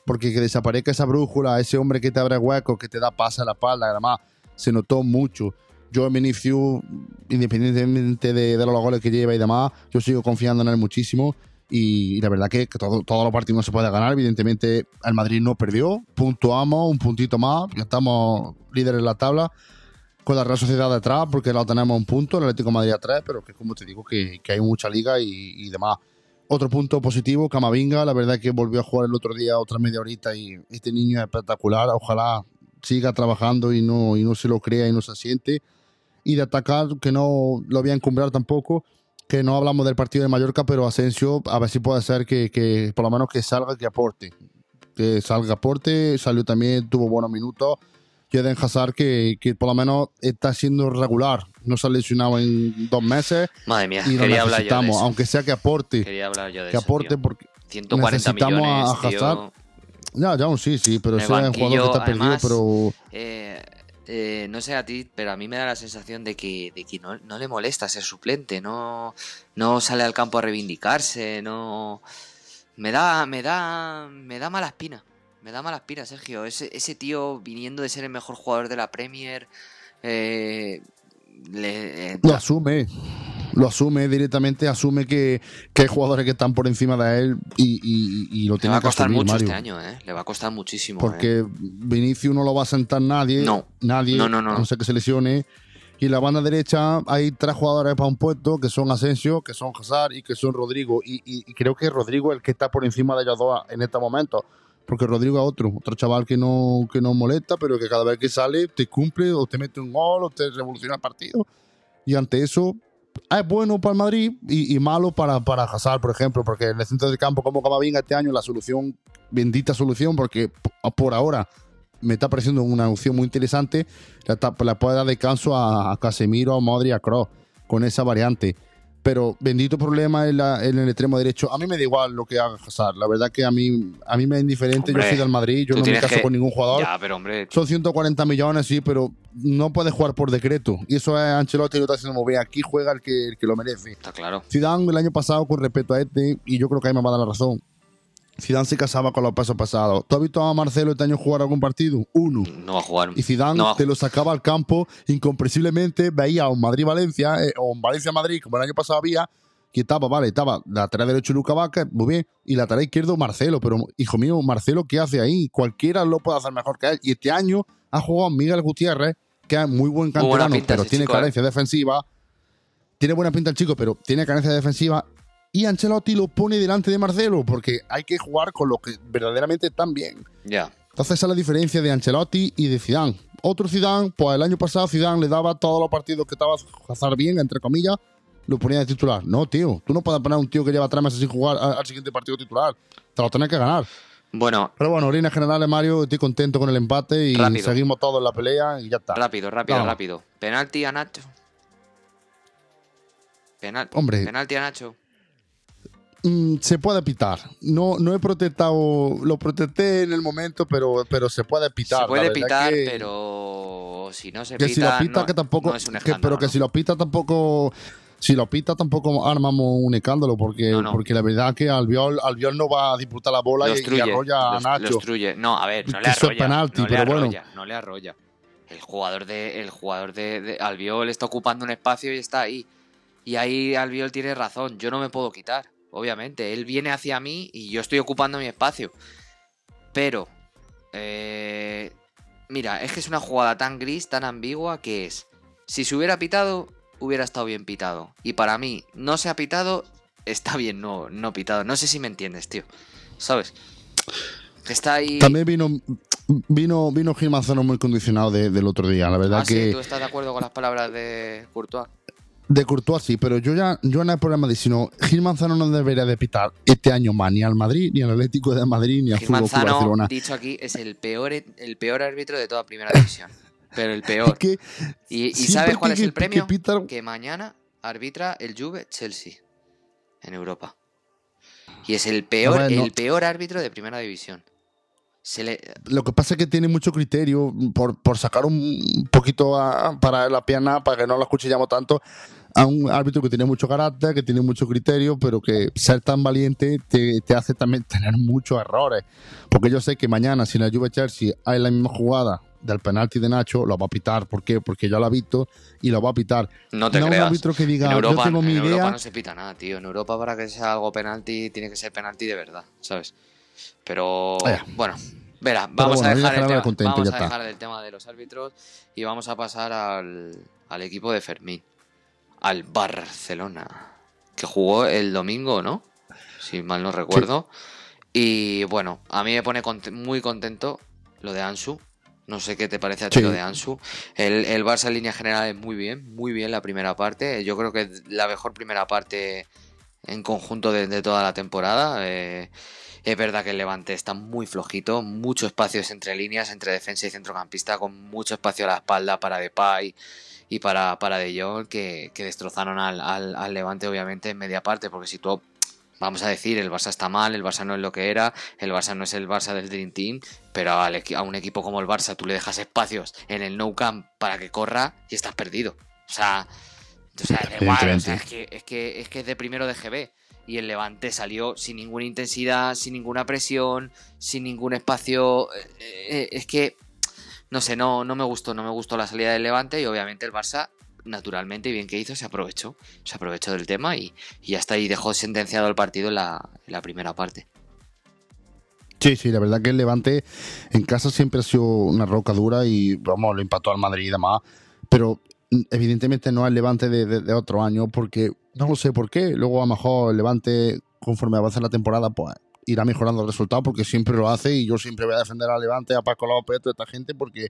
Speaker 4: porque que desaparezca esa brújula, ese hombre que te abre huecos, que te da pasa a la espalda, además se notó mucho. Yo en Vinicius, independientemente de, de, los goles que lleva y demás, yo sigo confiando en él muchísimo. Y, la verdad que, que todo, todos los partidos no se puede ganar. Evidentemente, el Madrid no perdió. Puntuamos, un puntito más. Ya estamos líderes en la tabla con la Real Sociedad detrás, porque la tenemos un punto, el Atlético Madrid a tres, pero que como te digo, que, que hay mucha liga y, y, demás. Otro punto positivo, Camavinga, la verdad que volvió a jugar el otro día otra media horita y este niño es espectacular, ojalá siga trabajando y no, y no se lo crea y no se siente. Y de atacar, que no lo voy a encumbrar tampoco, que no hablamos del partido de Mallorca, pero Asensio, a ver si puede ser que, que por lo menos que salga, que aporte. Que salga, aporte, salió también, tuvo buenos minutos y Eden Hazard que, que, por lo menos está siendo regular. No se ha lesionado en dos meses.
Speaker 3: Madre mía,
Speaker 4: y lo
Speaker 3: quería hablar yo de
Speaker 4: necesitamos,
Speaker 3: eso.
Speaker 4: aunque sea que aporte.
Speaker 3: Quería hablar yo de
Speaker 4: que
Speaker 3: eso,
Speaker 4: aporte
Speaker 3: tío.
Speaker 4: porque
Speaker 3: 140
Speaker 4: necesitamos
Speaker 3: millones,
Speaker 4: a Hazard.
Speaker 3: tío.
Speaker 4: Ya, ya, sí, sí, pero es un jugador que está perdido,
Speaker 3: además,
Speaker 4: pero
Speaker 3: Eh, eh, no sé a ti, pero a mí me da la sensación de que, de que no, no le molesta ser suplente, no, no sale al campo a reivindicarse, no... Me da, me da, me da mala espina, me da mala espina, Sergio. Ese, ese tío viniendo de ser el mejor jugador de la Premier, eh, le, eh,
Speaker 4: lo asume. Lo asume directamente, asume que, que hay jugadores que están por encima de él y, y- y lo
Speaker 3: le
Speaker 4: tiene
Speaker 3: va a
Speaker 4: que
Speaker 3: costar
Speaker 4: asumir,
Speaker 3: mucho
Speaker 4: Mario.
Speaker 3: este año, ¿eh? Le va a costar muchísimo. ¿eh?
Speaker 4: Porque Vinicius no lo va a sentar nadie.
Speaker 3: No.
Speaker 4: Nadie.
Speaker 3: No, no, no.
Speaker 4: A no ser que se lesione. Y en la banda derecha hay tres jugadores para un puesto, que son Asensio, que son Hazard y que son Rodrigo. Y, y- y creo que Rodrigo es el que está por encima de ellos dos en este momento. Porque Rodrigo es otro, otro chaval que no, que no molesta, pero que cada vez que sale te cumple o te mete un gol o te revoluciona el partido. Y ante eso es bueno para el Madrid y, y malo para, para Hazard, por ejemplo, porque en el centro del campo como Camavinga este año la solución, bendita solución, porque por ahora me está pareciendo una opción muy interesante, la, la puede dar descanso a, a Casemiro, a Modri, a Kroos, con esa variante. Pero bendito problema en, la- en el extremo derecho. A mí me da igual lo que haga Hazard. La verdad que a mí, a mí me es indiferente.
Speaker 3: Hombre,
Speaker 4: yo soy del Madrid, yo no me caso
Speaker 3: que-
Speaker 4: con ningún jugador.
Speaker 3: Ya, pero hombre,
Speaker 4: Son 140 millones, sí, pero no puede jugar por decreto. Y eso es Ancelotti lo está haciendo bien. Aquí juega el que, el que lo merece.
Speaker 3: está claro.
Speaker 4: Zidane el año pasado, con respecto a este, y yo creo que ahí me va a dar la razón. Zidane se casaba con los pasos pasados. ¿Tú has visto a Marcelo este año jugar algún partido? Uno.
Speaker 3: No va a jugar.
Speaker 4: Y Zidane
Speaker 3: No
Speaker 4: te lo sacaba al campo incomprensiblemente, veía a un Madrid-Valencia, eh, o un Valencia-Madrid, como el año pasado había, que estaba, vale, estaba lateral derecho Luca Vaca, muy bien, y lateral izquierdo Marcelo, pero hijo mío, Marcelo, ¿qué hace ahí? Cualquiera lo puede hacer mejor que él. Y este año ha jugado Miguel Gutiérrez, que es muy buen
Speaker 3: Muy
Speaker 4: canterano,
Speaker 3: pinta
Speaker 4: pero tiene
Speaker 3: chico, ¿eh?
Speaker 4: carencia defensiva. Tiene buena pinta el chico, pero tiene carencia defensiva. Y Ancelotti lo pone delante de Marcelo, porque hay que jugar con los que verdaderamente están bien.
Speaker 3: Ya.
Speaker 4: Entonces esa es la diferencia de Ancelotti y de Zidane. Otro Zidane, pues el año pasado Zidane le daba todos los partidos que estaba hacer bien, entre comillas, lo ponía de titular. No, tío, tú no puedes poner a un tío que lleva tres meses sin jugar al, siguiente partido titular. Te lo tenés que ganar.
Speaker 3: Bueno,
Speaker 4: Pero bueno, en líneas generales, Mario, estoy contento con el empate y
Speaker 3: Rápido.
Speaker 4: seguimos todos en la pelea y ya está.
Speaker 3: rápido, rápido,
Speaker 4: Vamos.
Speaker 3: rápido. Penalti a Nacho. Penal
Speaker 4: Hombre.
Speaker 3: Penalti a Nacho.
Speaker 4: Mm, se puede pitar. No, no he protestado, lo protesté en el momento, pero, pero se puede pitar.
Speaker 3: se puede pitar,
Speaker 4: que-
Speaker 3: pero si no se
Speaker 4: que
Speaker 3: pita,
Speaker 4: si lo pita
Speaker 3: no,
Speaker 4: que tampoco
Speaker 3: no es un
Speaker 4: que-
Speaker 3: escándalo.
Speaker 4: pero que
Speaker 3: ¿no?
Speaker 4: si lo pita tampoco si lo pita tampoco armamos un escándalo porque porque la verdad que Albiol Albiol no va a disputar la bola y, y arrolla a Nacho.
Speaker 3: No, a ver, no le arrolla.
Speaker 4: penalti,
Speaker 3: le
Speaker 4: pero bueno.
Speaker 3: no le arrolla. El jugador de, el jugador de, de Albiol está ocupando un espacio y está ahí. Y ahí Albiol tiene razón. Yo no me puedo quitar, obviamente. Él viene hacia mí y yo estoy ocupando mi espacio. Pero, eh, mira, es que es una jugada tan gris, tan ambigua que es. Si se hubiera pitado, hubiera estado bien pitado. Y para mí, no se ha pitado, está bien no, no pitado. No sé si me entiendes, tío. ¿Sabes? Está ahí.
Speaker 4: también vino vino vino Gil Manzano muy condicionado de- del otro día la verdad
Speaker 3: Ah, sí,
Speaker 4: que
Speaker 3: ¿Tú estás de acuerdo con las palabras de Courtois?
Speaker 4: De Courtois sí pero yo ya yo no hay problema de sino Gil Manzano no debería de pitar este año más ni al Madrid ni al Atlético de Madrid ni al
Speaker 3: Gil
Speaker 4: Fútbol
Speaker 3: Manzano,
Speaker 4: Barcelona
Speaker 3: dicho aquí, es el peor, el peor árbitro de toda primera división. Pero el peor.
Speaker 4: Es que
Speaker 3: ¿Y, y sabes cuál
Speaker 4: que-
Speaker 3: es el premio?
Speaker 4: que pita-
Speaker 3: Que mañana arbitra el Juve Chelsea en Europa. Y es el peor,
Speaker 4: no-
Speaker 3: el peor árbitro de primera división. Se le,
Speaker 4: Lo que pasa es que tiene mucho criterio por, por sacar un poquito a- para la pierna, para que no lo escuchemos tanto, a un árbitro que tiene mucho carácter, que tiene mucho criterio, pero que ser tan valiente te, te hace también tener muchos errores. Porque yo sé que mañana, si en la Juve Chelsea hay la misma jugada del penalti de Nacho, lo va a pitar. ¿Por qué? Porque ya lo ha visto y lo va a pitar.
Speaker 3: no te
Speaker 4: no un
Speaker 3: creas.
Speaker 4: árbitro que diga,
Speaker 3: en
Speaker 4: yo
Speaker 3: Europa,
Speaker 4: tengo mi
Speaker 3: en Europa
Speaker 4: idea.
Speaker 3: no se pita nada, tío. En Europa para que sea algo penalti tiene que ser penalti de verdad, ¿sabes? Pero
Speaker 4: Vaya.
Speaker 3: bueno, verá, vamos
Speaker 4: bueno,
Speaker 3: a dejar, el tema,
Speaker 4: contento,
Speaker 3: vamos a dejar el tema de los árbitros y vamos a pasar al, al equipo de Fermín, al Barcelona, que jugó el domingo, ¿no? Si mal no recuerdo. Y bueno, a mí me pone muy contento lo de Ansu. No sé qué te parece a ti
Speaker 4: Sí.
Speaker 3: lo de Ansu. El, el Barça en línea general es muy bien, muy bien la primera parte. Yo creo que es la mejor primera parte en conjunto de, de toda la temporada. Eh, es verdad que el Levante está muy flojito, mucho espacios entre líneas, entre defensa y centrocampista, con mucho espacio a la espalda para Depay y para, para De Jong, que, que destrozaron al, al- al Levante obviamente en media parte, porque si tú, vamos a decir, el Barça está mal, el Barça no es lo que era, el Barça no es el Barça del Dream Team, pero al a un equipo como el Barça tú le dejas espacios en el no camp para que corra y estás perdido. O sea, o sea, da igual, o sea,
Speaker 4: Evidentemente.
Speaker 3: es que, es que es que es de primero de GB. Y el Levante salió sin ninguna intensidad, sin ninguna presión, sin ningún espacio. eh, eh, es que, no sé, no, no me gustó, no me gustó la salida del Levante y obviamente el Barça, naturalmente, y bien que hizo, se aprovechó. Se aprovechó del tema y, y hasta ahí dejó sentenciado el partido en la, primera parte.
Speaker 4: Sí, sí, la verdad que el Levante en casa siempre ha sido una roca dura y vamos, lo empató al Madrid y demás. Pero evidentemente no el Levante de, otro año porque no lo sé por qué. Luego a lo mejor el Levante, conforme avance la temporada, pues irá mejorando el resultado porque siempre lo hace y yo siempre voy a defender al Levante, a Paco López, a toda esta gente porque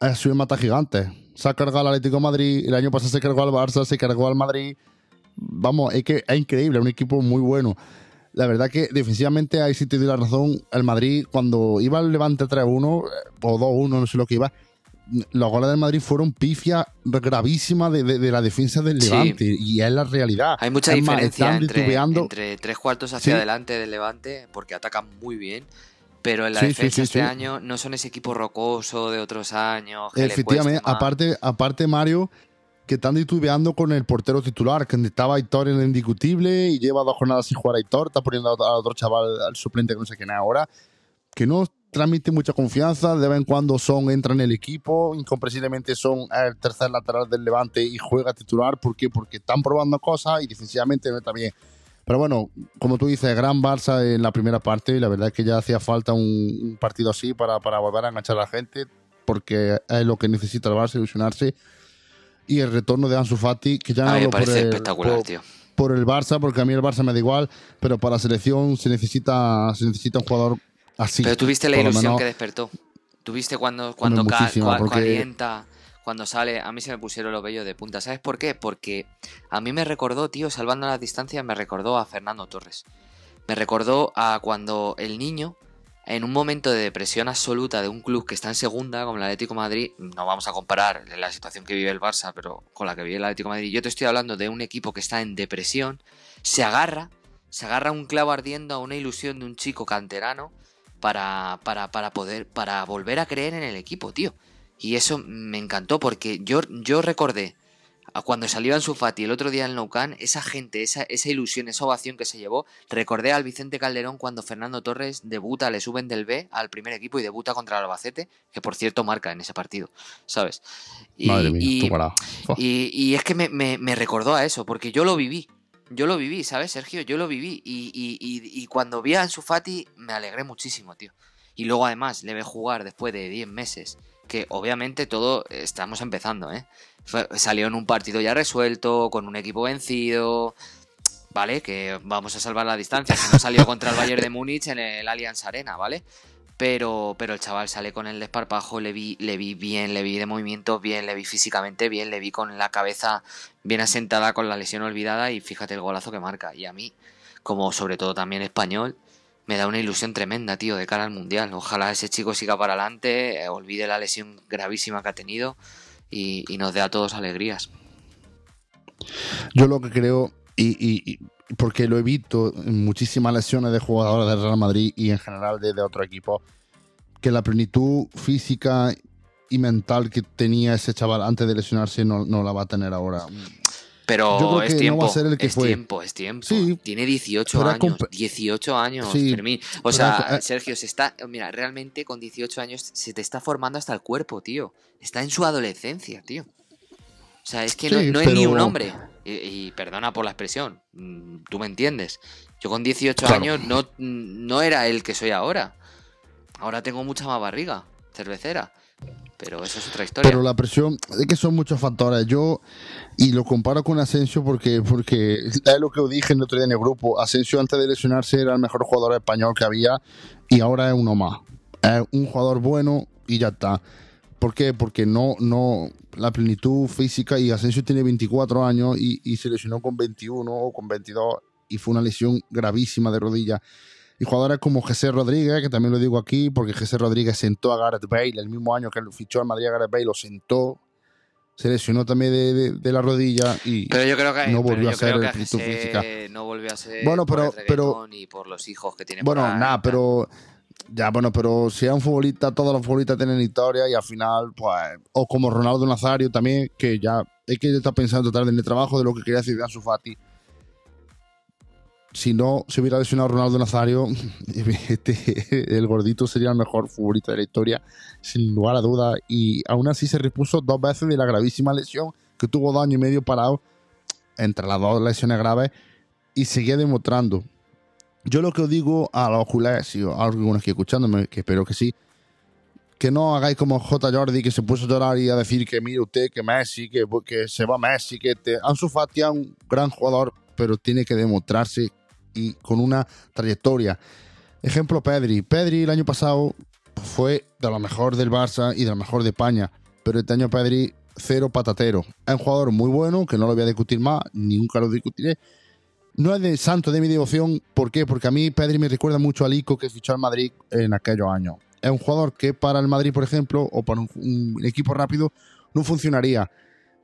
Speaker 4: ha sido un mata gigante. Se ha cargado al Atlético Madrid, el año pasado se cargó al Barça, se cargó al Madrid. Vamos, es que es increíble, es un equipo muy bueno. La verdad que defensivamente ahí sí te doy la razón. El Madrid, cuando iba al Levante 3-1 eh, o 2-1, no sé lo que iba, los goles del Madrid fueron pifia gravísima de, de- de la defensa del
Speaker 3: Sí.
Speaker 4: Levante. Y es la realidad.
Speaker 3: Hay mucha
Speaker 4: Es
Speaker 3: diferencia entre,
Speaker 4: titubeando.
Speaker 3: entre tres cuartos hacia
Speaker 4: Sí.
Speaker 3: adelante del Levante, porque atacan muy bien. Pero en la
Speaker 4: Sí,
Speaker 3: defensa este año no son ese equipo rocoso de otros años. Que
Speaker 4: Efectivamente, aparte, aparte Mario, que están titubeando con el portero titular, que estaba Aitor en el indiscutible y lleva dos jornadas sin jugar a Aitor, está poniendo a a otro chaval al suplente que no sé quién es ahora, que no transmite mucha confianza, de vez en cuando son entra en el equipo, incomprensiblemente son el tercer lateral del Levante y juega titular, ¿por qué? Porque están probando cosas y defensivamente no está bien. Pero bueno, como tú dices, gran Barça en la primera parte y la verdad es que ya hacía falta un, un partido así para, para, volver a enganchar a la gente porque es lo que necesita el Barça, ilusionarse. Y el retorno de Ansu Fati, que ya
Speaker 3: no me
Speaker 4: parece
Speaker 3: por el, espectacular,
Speaker 4: por,
Speaker 3: tío.
Speaker 4: Por el Barça, porque a mí el Barça me da igual, pero para la selección se necesita, se necesita un jugador así.
Speaker 3: Pero tuviste la ilusión que despertó. Tuviste cuando, cuando ca porque... calienta cuando sale, a mí se me pusieron los vellos de punta. ¿Sabes por qué? Porque a mí me recordó, tío, salvando las distancias, me recordó a Fernando Torres. Me recordó a cuando el niño, en un momento de depresión absoluta de un club que está en segunda, como el Atlético Madrid, no vamos a comparar la situación que vive el Barça, pero con la que vive el Atlético Madrid. Yo te estoy hablando de un equipo que está en depresión, se agarra, se agarra un clavo ardiendo a una ilusión de un chico canterano para, para, para poder, para volver a creer en el equipo, tío. Y eso me encantó porque yo, yo recordé a cuando salió Ansu Fati el otro día en Nou Camp, esa gente, esa, esa ilusión, esa ovación que se llevó. Recordé al Vicente Calderón cuando Fernando Torres debuta, le suben del B al primer equipo y debuta contra el Albacete, que por cierto marca en ese partido, ¿sabes? Y,
Speaker 4: Madre mía,
Speaker 3: y, y, y, es que me, me, me, recordó a eso, porque yo lo viví. Yo lo viví, ¿sabes, Sergio? Yo lo viví. Y, y cuando vi a Ansu Fati me alegré muchísimo, tío. Y luego además le ve jugar después de 10 meses que obviamente todo estamos empezando, ¿eh? Salió en un partido ya resuelto, con un equipo vencido, ¿vale? Que vamos a salvar la distancia, que no salió contra el Bayern de Múnich en el Allianz Arena, ¿vale? Pero, pero el chaval sale con el desparpajo, le vi, le vi bien, le vi de movimiento bien, le vi físicamente bien, le vi con la cabeza bien asentada con la lesión olvidada y fíjate el golazo que marca. Y a mí, como sobre todo también español, me da una ilusión tremenda, tío, de cara al Mundial. Ojalá ese chico siga para adelante, eh, olvide la lesión gravísima que ha tenido y, nos dé a todos alegrías.
Speaker 4: Yo lo que creo, y, porque lo he visto en muchísimas lesiones de jugadores del Real Madrid y en general de, de otro equipo, que la plenitud física y mental que tenía ese chaval antes de lesionarse no, no la va a tener ahora.
Speaker 3: Pero es tiempo, no es fue. tiempo, es tiempo. Sí, Tiene 18 años, 18 años, sí, Fermín. O sea, eh, Sergio, se está, mira, realmente con 18 años se te está formando hasta el cuerpo, tío. Está en su adolescencia, tío. O sea, es que sí, no, no pero... es ni un hombre. Y, y, perdona por la expresión, mm, tú me entiendes. Yo con 18 claro. años no, no era el que soy ahora. Ahora tengo mucha más barriga, cervecera. Pero eso es otra historia.
Speaker 4: Pero la presión, es que son muchos factores. Yo, y lo comparo con Asensio porque, porque es lo que dije el otro día en el grupo. Asensio antes de lesionarse era el mejor jugador español que había y ahora es uno más. Es un jugador bueno y ya está. ¿Por qué? Porque no, no, la plenitud física y Asensio tiene 24 años y, y se lesionó con 21 o con 22 y fue una lesión gravísima de rodilla. Y jugadores como José Rodríguez, que también lo digo aquí, porque José Rodríguez sentó a Gareth Bale el mismo año que lo fichó al Madrid a Gareth Bale, lo sentó, se lesionó también de, de, de la rodilla y
Speaker 3: pero yo creo que,
Speaker 4: no volvió
Speaker 3: a
Speaker 4: ser
Speaker 3: el
Speaker 4: plenitud física.
Speaker 3: No volvió a ser
Speaker 4: bueno, pero,
Speaker 3: por
Speaker 4: pero,
Speaker 3: y por los hijos que tiene
Speaker 4: Bueno, nada, pero ya, bueno, pero si es un futbolista, todos los futbolistas tienen historia y al final, pues, o como Ronaldo Nazario también, que ya es que está pensando en tratar en el trabajo de lo que quería decir de Ansu Fati si no se hubiera lesionado Ronaldo Nazario, este, el gordito sería el mejor futbolista de la historia, sin lugar a duda. Y aún así se repuso dos veces de la gravísima lesión que tuvo dos años y medio parado entre las dos lesiones graves y seguía demostrando. Yo lo que os digo a los culés y a algunos que escuchándome, que espero que sí, que no hagáis como J. Jordi que se puso a llorar y a decir que mire usted, que Messi, que, que se va Messi, que. Ansu Fati es un gran jugador, pero tiene que demostrarse y con una trayectoria. Ejemplo Pedri. Pedri el año pasado fue de lo mejor del Barça y de lo mejor de España, pero este año Pedri cero patatero. Es un jugador muy bueno, que no lo voy a discutir más, nunca lo discutiré. No es de santo de mi devoción, ¿por qué? Porque a mí Pedri me recuerda mucho al Ico que fichó al Madrid en aquellos años. Es un jugador que para el Madrid, por ejemplo, o para un, equipo rápido, no funcionaría.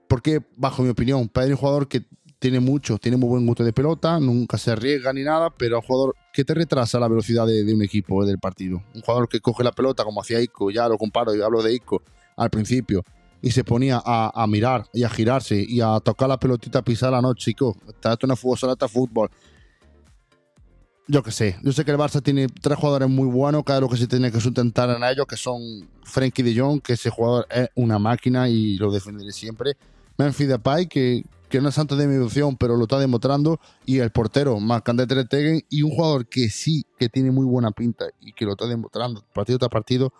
Speaker 4: Porque, bajo mi opinión, Pedri es un jugador que tiene mucho, tiene muy buen gusto de pelota, nunca se arriesga ni nada, pero es un jugador que te retrasa la velocidad de, de, un equipo del partido. Un jugador que coge la pelota como hacía Ico, ya lo comparo y hablo de Ico al principio, y se ponía a, a, mirar y a girarse y a tocar la pelotita, a pisar la noche, chico. Esto no es fútbol, solo está fútbol. yo qué sé, yo sé que el Barça tiene tres jugadores muy buenos, cada uno que se tiene que sustentar en ellos, que son Frenkie de Jong, que ese jugador es una máquina y lo defenderé siempre. Memphis Depay, que, que no es santo de mi devoción, pero lo está demostrando, y el portero, Marc-André Ter Stegen, y un jugador que sí, que tiene muy buena pinta y que lo está demostrando partido tras partido,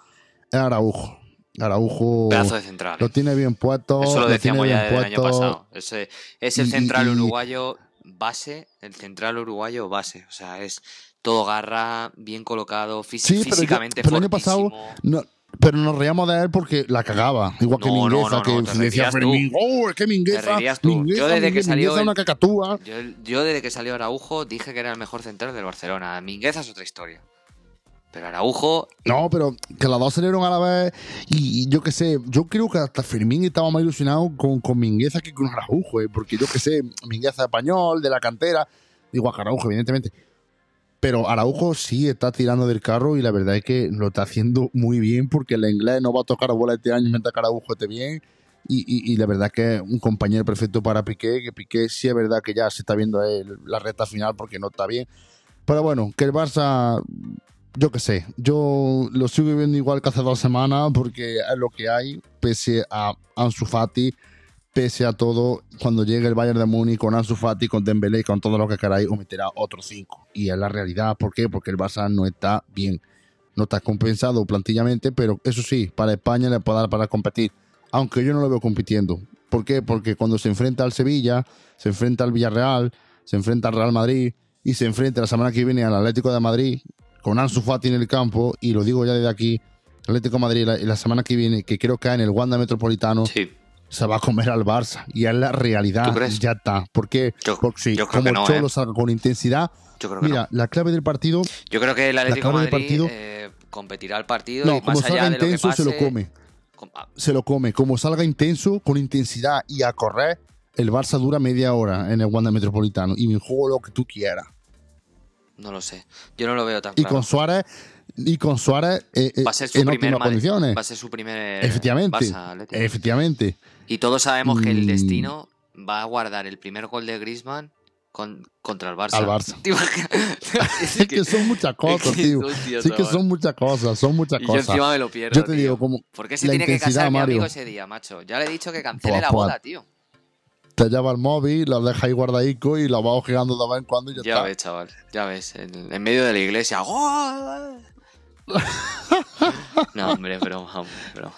Speaker 4: es Araujo. Araujo
Speaker 3: Pedazo de central.
Speaker 4: lo tiene bien puesto.
Speaker 3: Eso lo
Speaker 4: tiene
Speaker 3: decíamos ya el año pasado. Ese, es el central
Speaker 4: y-
Speaker 3: uruguayo base, el central uruguayo base. O sea, es todo garra, bien colocado, fis-
Speaker 4: Sí, pero yo-
Speaker 3: físicamente
Speaker 4: pero el año pasado. No, pero nos reíamos de él porque la cagaba. Igual que
Speaker 3: No,
Speaker 4: Mingueza,
Speaker 3: no, no,
Speaker 4: que decía Fermín, oh, es que Mingueza,
Speaker 3: tú.
Speaker 4: Mingueza,
Speaker 3: Yo desde que
Speaker 4: Mingueza,
Speaker 3: salió
Speaker 4: Mingueza es
Speaker 3: el-
Speaker 4: una cacatúa.
Speaker 3: Yo, yo desde que salió Araujo dije que era el mejor central del Barcelona. Mingueza es otra historia. Araujo,
Speaker 4: No, pero que las dos salieron a la vez y, yo qué sé, yo creo que hasta Fermín estaba más ilusionado con, con Mingueza que con Araujo, eh, porque yo qué sé, Mingueza español, de la cantera, igual que Araujo, evidentemente. Pero Araujo sí está tirando del carro y la verdad es que lo está haciendo muy bien porque el inglés no va a tocar bola este año mientras que Araujo esté bien. Y, y- la verdad que es un compañero perfecto para Piqué, que Piqué sí es verdad que ya se está viendo él la recta final porque no está bien. Pero bueno, que el Barça, yo qué sé, yo lo sigo viendo igual que hace dos semanas porque es lo que hay, pese a Ansu Fati, pese a todo, cuando llegue el Bayern de Múnich con Ansu Fati, con Dembélé, con todo lo que queráis, os meterá otros cinco. Y es la realidad, ¿por qué? Porque el Barça no está bien. No está compensado plantillamente, pero eso sí, para España le puede dar para competir. Aunque yo no lo veo compitiendo. ¿Por qué? Porque cuando se enfrenta al Sevilla, se enfrenta al Villarreal, se enfrenta al Real Madrid y se enfrenta la semana que viene al Atlético de Madrid con Ansu Fati en el campo, y lo digo ya desde aquí, Atlético de Madrid la, la semana que viene, que creo que en el Wanda Metropolitano,
Speaker 3: sí.
Speaker 4: se va a comer al Barça. Y es la realidad.
Speaker 3: ¿Tú crees?
Speaker 4: Ya está.
Speaker 3: Yo-
Speaker 4: Porque sí,
Speaker 3: yo creo
Speaker 4: como
Speaker 3: que
Speaker 4: el
Speaker 3: no,
Speaker 4: Cholo
Speaker 3: ¿eh?
Speaker 4: salga con intensidad.
Speaker 3: Yo creo que
Speaker 4: Mira, la clave del partido.
Speaker 3: Yo creo que el Atlético de
Speaker 4: clave del
Speaker 3: Madrid
Speaker 4: partido-
Speaker 3: eh, competirá el partido
Speaker 4: no,
Speaker 3: y
Speaker 4: como
Speaker 3: más allá lo que
Speaker 4: intenso,
Speaker 3: pase,
Speaker 4: se lo come.
Speaker 3: com- ah,
Speaker 4: Se lo come. Como salga intenso, con intensidad y a correr, el Barça dura media hora en el Wanda Metropolitano. Y me juego lo que tú quieras.
Speaker 3: No lo sé. Yo no lo veo tan
Speaker 4: Y
Speaker 3: claro.
Speaker 4: con Suárez, y con Suárez eh, eh,
Speaker 3: va a ser su
Speaker 4: en
Speaker 3: primer
Speaker 4: óptimas condiciones.
Speaker 3: Va a ser su primer
Speaker 4: Efectivamente.
Speaker 3: Barça.
Speaker 4: Efectivamente.
Speaker 3: Y todos sabemos que el destino va a guardar el primer gol de Griezmann con, contra el Barça.
Speaker 4: Al Barça.
Speaker 3: Es
Speaker 4: que son muchas cosas, tío. Sí que son muchas cosas, son muchas
Speaker 3: Y yo
Speaker 4: cosas.
Speaker 3: encima me lo pierdo.
Speaker 4: Yo te
Speaker 3: tío.
Speaker 4: digo, como
Speaker 3: ¿Por qué se
Speaker 4: la
Speaker 3: tiene que casar mi
Speaker 4: Mario.
Speaker 3: amigo ese día, macho? Ya le he dicho que cancele
Speaker 4: Pues,
Speaker 3: la
Speaker 4: pues,
Speaker 3: boda, tío.
Speaker 4: Te lleva el móvil, lo deja ahí guardadico y lo va ojeando de vez en cuando y ya,
Speaker 3: Ya
Speaker 4: está.
Speaker 3: ves, chaval. Ya ves. En, en medio de la iglesia. ¡Gol! no, hombre, broma, hombre, broma.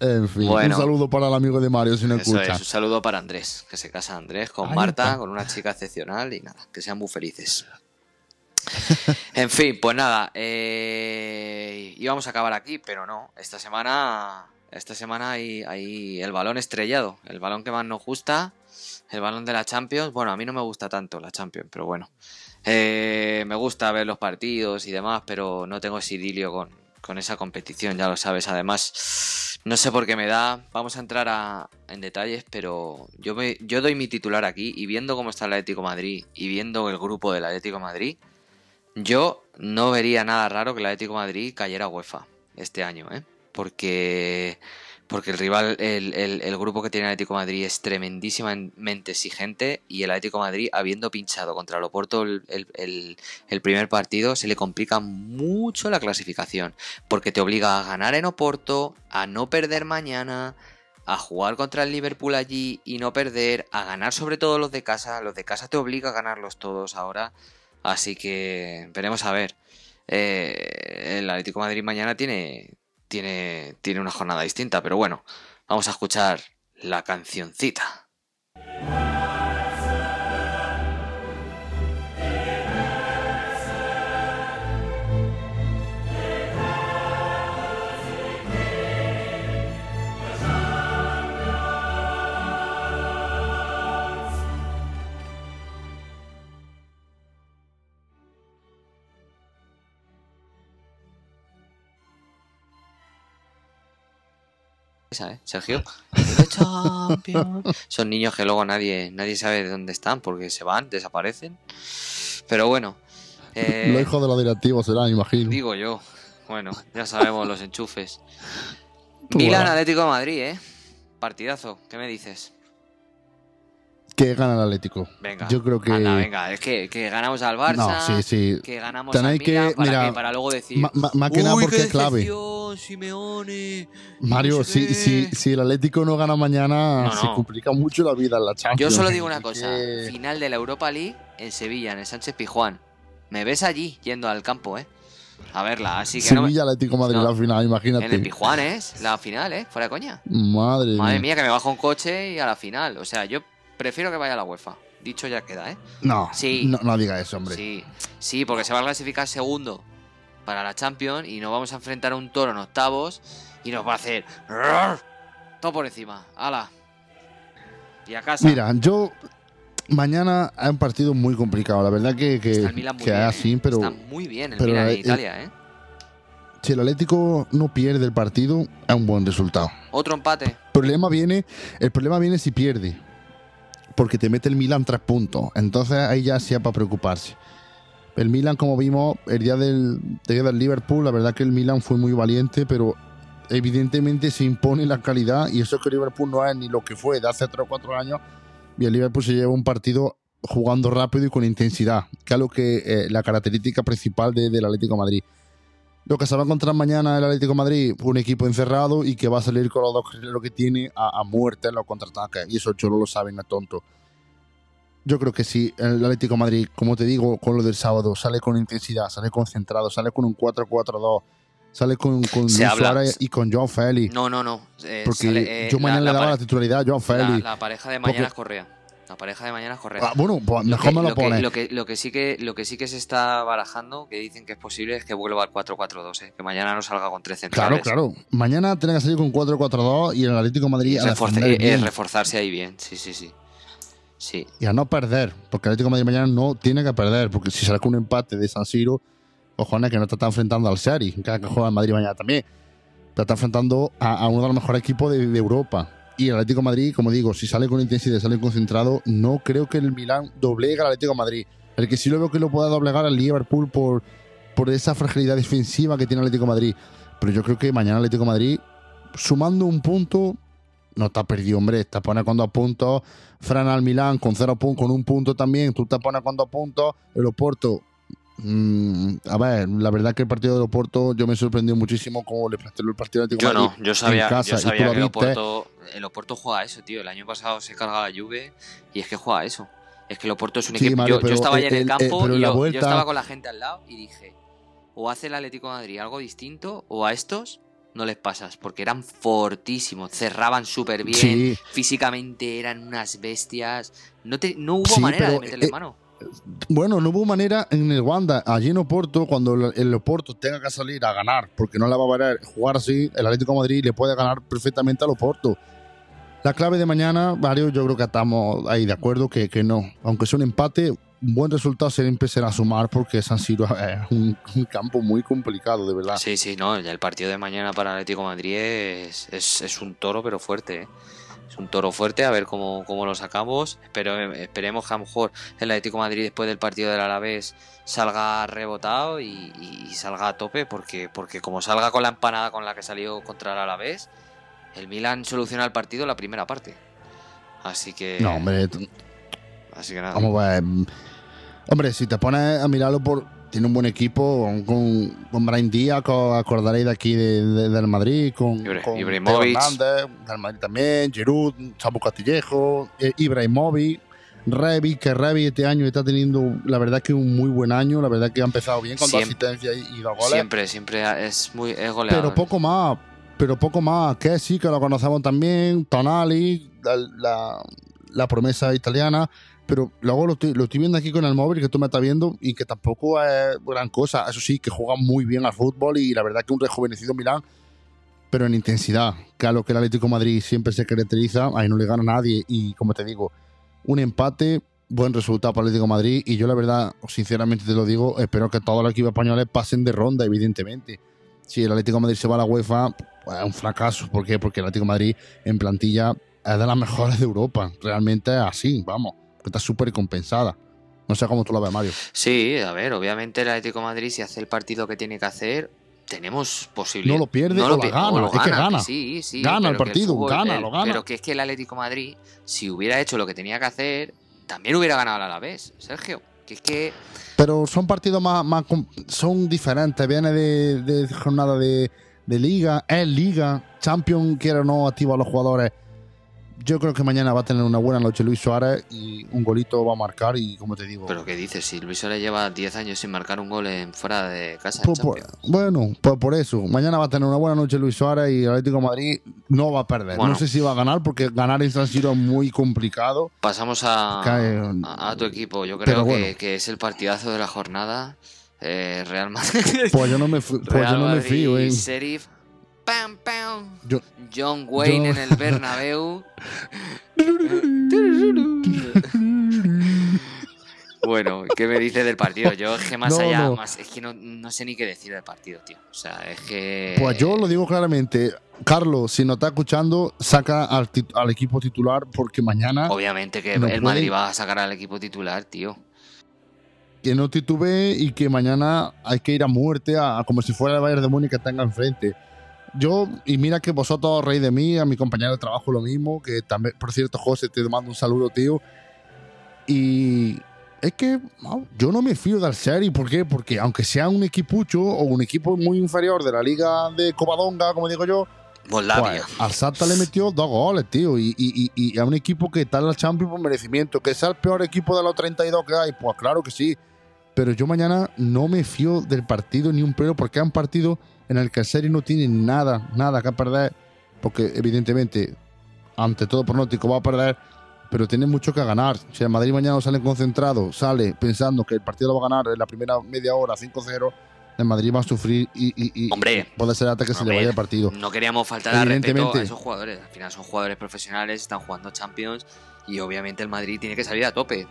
Speaker 4: En fin,
Speaker 3: Bueno.
Speaker 4: un saludo para el amigo de Mario si no
Speaker 3: Eso
Speaker 4: escucha.
Speaker 3: es, un saludo para Andrés, que se casa Andrés con
Speaker 4: Ahí
Speaker 3: Marta,
Speaker 4: está.
Speaker 3: con una chica excepcional y nada, que sean muy felices. en fin, pues nada, eh, íbamos a acabar aquí, pero no, esta semana, esta semana hay, el balón estrellado, el balón que más nos gusta, el balón de la Champions. Bueno, a mí no me gusta tanto la Champions, pero bueno, Eh, me gusta ver los partidos y demás, pero no tengo ese idilio con, esa competición, ya lo sabes. Además, no sé por qué me da. Vamos a entrar en detalles, pero yo, me, doy mi titular aquí y viendo cómo está el Atlético Madrid y viendo el grupo del Atlético Madrid, yo no vería nada raro que el Atlético Madrid cayera a UEFA este año, ¿eh? Porque, porque el rival, el, el- el grupo que tiene el Atlético Madrid es tremendísimamente exigente y el Atlético Madrid, habiendo pinchado contra el Oporto el, el- primer partido, se le complica mucho la clasificación, porque te obliga a ganar en Oporto, a no perder mañana, a jugar contra el Liverpool allí y no perder, a ganar sobre todo los de casa, los de casa te obliga a ganarlos todos ahora, así que veremos a ver. Eh, el Atlético Madrid mañana tiene, tiene, tiene una jornada distinta, pero bueno, vamos a escuchar la cancioncita. Esa, ¿eh, Sergio? Son niños que luego nadie, nadie sabe de dónde están porque se van, desaparecen. Pero bueno. eh,
Speaker 4: Los hijos de los directivos serán, imagino.
Speaker 3: Digo yo. Bueno, ya sabemos los enchufes. Milan. Atlético de Madrid, ¿eh? Partidazo, ¿qué me dices?
Speaker 4: Que gana el Atlético.
Speaker 3: Venga.
Speaker 4: Yo creo que-
Speaker 3: Anda, venga, es que, que ganamos al Barça.
Speaker 4: No, sí, sí.
Speaker 3: Que ganamos
Speaker 4: Tenéis
Speaker 3: al Milan,
Speaker 4: que-
Speaker 3: ¿para
Speaker 4: mira?
Speaker 3: Para luego decir.
Speaker 4: Ma- ma- más que nada
Speaker 3: "Uy,
Speaker 4: porque es clave.
Speaker 3: Simeone.
Speaker 4: Mario,
Speaker 3: no sé
Speaker 4: si,
Speaker 3: qué".
Speaker 4: si, si el Atlético no gana mañana,
Speaker 3: No,
Speaker 4: se complica mucho la vida en la Champions.
Speaker 3: Yo solo digo una cosa:
Speaker 4: que-
Speaker 3: final de la Europa League en Sevilla, en el Sánchez Pijuán. Me ves allí yendo al campo, ¿eh? A verla, así que no me-
Speaker 4: Sevilla Atlético Madrid,
Speaker 3: no.
Speaker 4: la final, imagínate.
Speaker 3: En el Pijuán es la final, ¿eh? Fuera de coña.
Speaker 4: Madre,
Speaker 3: Madre
Speaker 4: mía.
Speaker 3: mía, que me bajo un coche y a la final. O sea, yo prefiero que vaya a la UEFA. Dicho ya queda, ¿eh?
Speaker 4: No,
Speaker 3: Sí.
Speaker 4: no, no diga eso, hombre.
Speaker 3: Sí, sí, porque se va a clasificar segundo para la Champions y nos vamos a enfrentar a un toro en octavos y nos va a hacer todo por encima. ¡Hala! Y a casa.
Speaker 4: Mira, yo mañana hay un partido muy complicado. La verdad que, que,
Speaker 3: Está el Milan muy
Speaker 4: que
Speaker 3: bien.
Speaker 4: es así,
Speaker 3: ¿eh?
Speaker 4: pero
Speaker 3: Está muy bien el
Speaker 4: pero
Speaker 3: Milan en
Speaker 4: el-
Speaker 3: Italia, ¿eh?
Speaker 4: si el Atlético no pierde el partido, es un buen resultado.
Speaker 3: Otro empate.
Speaker 4: El problema viene, el problema viene si pierde. Porque te mete el Milan tres puntos. Entonces ahí ya sea para preocuparse. El Milan, como vimos, el día del, el día del Liverpool, la verdad que el Milan fue muy valiente, pero evidentemente se impone la calidad y eso que el Liverpool no es ni lo que fue de hace 3 o 4 años. Y el Liverpool se lleva un partido jugando rápido y con intensidad, que es lo que eh, la característica principal de- del Atlético Madrid. Lo que se va a encontrar mañana el Atlético de Madrid, un equipo encerrado y que va a salir con los dos carrileros que tiene a, a muerte en los contraataques. Y eso el Cholo lo sabe, no es tonto. Yo creo que si el Atlético de Madrid, como te digo, con lo del sábado, sale con intensidad, sale concentrado, sale con un 4-4-2, sale con, con Luis. Suárez y con Joao Félix.
Speaker 3: No, no, no. eh,
Speaker 4: porque
Speaker 3: sale, eh,
Speaker 4: yo mañana
Speaker 3: la,
Speaker 4: le daba la, titularidad a Joao
Speaker 3: la-
Speaker 4: Félix.
Speaker 3: la pareja de mañana
Speaker 4: Porque-
Speaker 3: es Correa. La pareja de mañana es Correa.
Speaker 4: Ah, bueno, pues
Speaker 3: Lo
Speaker 4: mejor
Speaker 3: que,
Speaker 4: me lo,
Speaker 3: lo que-
Speaker 4: pone.
Speaker 3: lo que- lo que sí que lo que sí que se está barajando, que dicen que es posible, es que vuelva al 4-4-2, ¿eh? que mañana no salga con tres
Speaker 4: Claro,
Speaker 3: centrales.
Speaker 4: claro. Mañana tiene que salir con 4-4-2 y el Atlético de Madrid a
Speaker 3: y- y
Speaker 4: bien.
Speaker 3: reforzarse ahí bien, sí, sí, sí. Sí,
Speaker 4: y a no perder, porque el Atlético de Madrid mañana no tiene que perder, porque si saca un empate de San Siro, cojones que no te está enfrentando al Sari, que que juega en Madrid mañana también, te está enfrentando a, a uno de los mejores equipos de, de Europa. Y el Atlético Madrid, como digo, si sale con intensidad, sale concentrado, no creo que el Milán doblegue al Atlético Madrid. El que sí lo veo que lo pueda doblegar al Liverpool por, por esa fragilidad defensiva que tiene el Atlético Madrid. Pero yo creo que mañana el Atlético Madrid, sumando un punto, no está perdido, hombre. Está pone con dos puntos. Fran al Milán con cero puntos, con un punto también. Tú te pones con dos puntos. El Oporto. Mm, a ver, la verdad que el partido del Oporto yo me sorprendió muchísimo cómo le planteó el partido
Speaker 3: yo
Speaker 4: de Madrid
Speaker 3: no, yo sabía,
Speaker 4: en casa,
Speaker 3: yo sabía que el. Oporto, el Oporto juega eso, tío. El año pasado se carga la Juve y es que juega eso. Es que el Oporto es un
Speaker 4: Sí,
Speaker 3: equipo.
Speaker 4: Mario,
Speaker 3: yo, yo estaba allá en
Speaker 4: el-
Speaker 3: el
Speaker 4: el-
Speaker 3: campo y yo, yo estaba con la gente al lado y dije: o hace el Atlético de Madrid algo distinto o a estos no les pasas, porque eran fortísimos, cerraban súper bien,
Speaker 4: Sí,
Speaker 3: físicamente eran unas bestias. No, te, no hubo
Speaker 4: Sí,
Speaker 3: manera de meterle
Speaker 4: eh,
Speaker 3: mano.
Speaker 4: Bueno, no hubo manera en el Wanda, allí en Oporto, cuando el- Oporto tenga que salir a ganar, porque no la va a valer jugar así, el Atlético de Madrid le puede ganar perfectamente al Oporto. La clave de mañana, Mario, yo creo que estamos ahí de acuerdo que, que no. Aunque sea un empate, un buen resultado siempre será sumar porque San Siro es un, campo muy complicado, de verdad.
Speaker 3: Sí, sí, no, el partido de mañana para Atlético de Madrid es, es, es un toro, pero fuerte. ¿eh? Es un toro fuerte, a ver cómo, cómo lo sacamos. Pero esperemos que a lo mejor el Atlético de Madrid después del partido del Alavés salga rebotado y, salga a tope, porque, porque como salga con la empanada con la que salió contra el Alavés, el Milan soluciona el partido en la primera parte. Así que.
Speaker 4: No, hombre,
Speaker 3: Así que nada.
Speaker 4: vamos a ver. Hombre, si te pones a mirarlo por. Tiene un buen equipo con, con, Brian Díaz, con, acordaréis de aquí de- de- del Madrid, con,
Speaker 3: Ibra-
Speaker 4: con
Speaker 3: Ibrahimovic.
Speaker 4: Hernández, del Madrid también, Giroud, Samu Castillejo, eh, Ibrahimovic, Revi, que Revi este año está teniendo, la verdad que un muy buen año, la verdad que ha empezado bien con dos
Speaker 3: Siempre.
Speaker 4: asistencias y, y dos goles.
Speaker 3: Siempre, siempre es muy es goleador.
Speaker 4: Pero poco más, pero poco más. Que sí, que lo conocemos también. Tonali, la, la, la promesa italiana. Pero luego lo estoy, lo estoy viendo aquí con el móvil que tú me estás viendo y que tampoco es gran cosa. Eso sí, que juega muy bien al fútbol y la verdad que un rejuvenecido Milán, pero en intensidad. Que a lo que el Atlético Madrid siempre se caracteriza, ahí no le gana a nadie. Y como te digo, un empate, buen resultado para el Atlético Madrid. Y yo la verdad, sinceramente te lo digo, espero que todos los equipos españoles pasen de ronda, evidentemente si el Atlético de Madrid se va a la UEFA, pues, es un fracaso. ¿Por qué? Porque el Atlético Madrid en plantilla es de las mejores de Europa. Realmente es así, vamos. que Está súper compensada. No sé cómo tú lo ves, Mario.
Speaker 3: Sí, a ver, obviamente el Atlético de Madrid si hace el partido que tiene que hacer, tenemos posibilidad.
Speaker 4: No lo pierde o la
Speaker 3: pi-
Speaker 4: gana,
Speaker 3: lo
Speaker 4: es que gana.
Speaker 3: sí, sí.
Speaker 4: Gana el partido,
Speaker 3: fútbol-
Speaker 4: gana,
Speaker 3: el-
Speaker 4: lo gana.
Speaker 3: Pero que es que el Atlético de Madrid, si hubiera hecho lo que tenía que hacer, también hubiera ganado a la vez, Sergio. Que es que
Speaker 4: Pero son partidos más, son diferentes. Viene de, de jornada de, de liga, es liga. Champion quiere o no activa a los jugadores. Yo creo que mañana va a tener una buena noche Luis Suárez y un golito va a marcar. Y como te digo,
Speaker 3: Pero ¿qué dices? Si Luis Suárez lleva 10 años sin marcar un gol en fuera de casa en
Speaker 4: Pues
Speaker 3: Champions.
Speaker 4: bueno, pues por eso. Mañana va a tener una buena noche Luis Suárez y el Atlético de Madrid no va a perder.
Speaker 3: Bueno.
Speaker 4: No sé si va a ganar porque ganar en San Siro es muy complicado.
Speaker 3: Pasamos a,
Speaker 4: Cae-
Speaker 3: a, a tu equipo. Yo creo que,
Speaker 4: bueno.
Speaker 3: que es el partidazo de la jornada. Eh, Real Madrid.
Speaker 4: Pues yo no me, pues
Speaker 3: Real
Speaker 4: yo no me fío, ¿eh?
Speaker 3: Pam, pam.
Speaker 4: Yo-
Speaker 3: John Wayne
Speaker 4: yo-
Speaker 3: en el Bernabéu. bueno, ¿qué me dices del partido? Yo es que más
Speaker 4: No,
Speaker 3: allá,
Speaker 4: no.
Speaker 3: más, es que no, no sé ni qué decir del partido, tío. O sea, es que.
Speaker 4: Pues yo lo digo claramente. Carlos, si no está escuchando, saca al, tit- al equipo titular porque mañana
Speaker 3: Obviamente que
Speaker 4: no
Speaker 3: el
Speaker 4: puede-
Speaker 3: Madrid va a sacar al equipo titular, tío.
Speaker 4: que no titubee y que mañana hay que ir a muerte a, a como si fuera el Bayern de Múnich que tenga enfrente. Yo, y mira que vosotros reís de mí, a mi compañero de trabajo lo mismo, que también, por cierto, José, te mando un saludo, tío. Y es que no, yo no me fío del Seri, ¿por qué? Porque aunque sea un equipucho o un equipo muy inferior de la liga de Covadonga, como digo yo,
Speaker 3: Moldavia.
Speaker 4: pues, al Salta le metió dos goles, tío. Y, y, y, y a un equipo que está en la Champions por merecimiento. Que sea el peor equipo de los 32 que hay, pues claro que sí. Pero yo mañana no me fío del partido ni un pelo porque es un partido en el que el Serie no tiene nada, nada que perder. Porque evidentemente, ante todo pronóstico, va a perder. Pero tiene mucho que ganar. Si el Madrid mañana sale concentrado, sale pensando que el partido lo va a ganar en la primera media hora 5-0, el Madrid va a sufrir y, y- y
Speaker 3: Hombre.
Speaker 4: puede ser hasta que se le vaya el partido.
Speaker 3: No queríamos faltar al respeto a esos jugadores. Al final son jugadores profesionales, están jugando Champions y obviamente el Madrid tiene que salir a tope.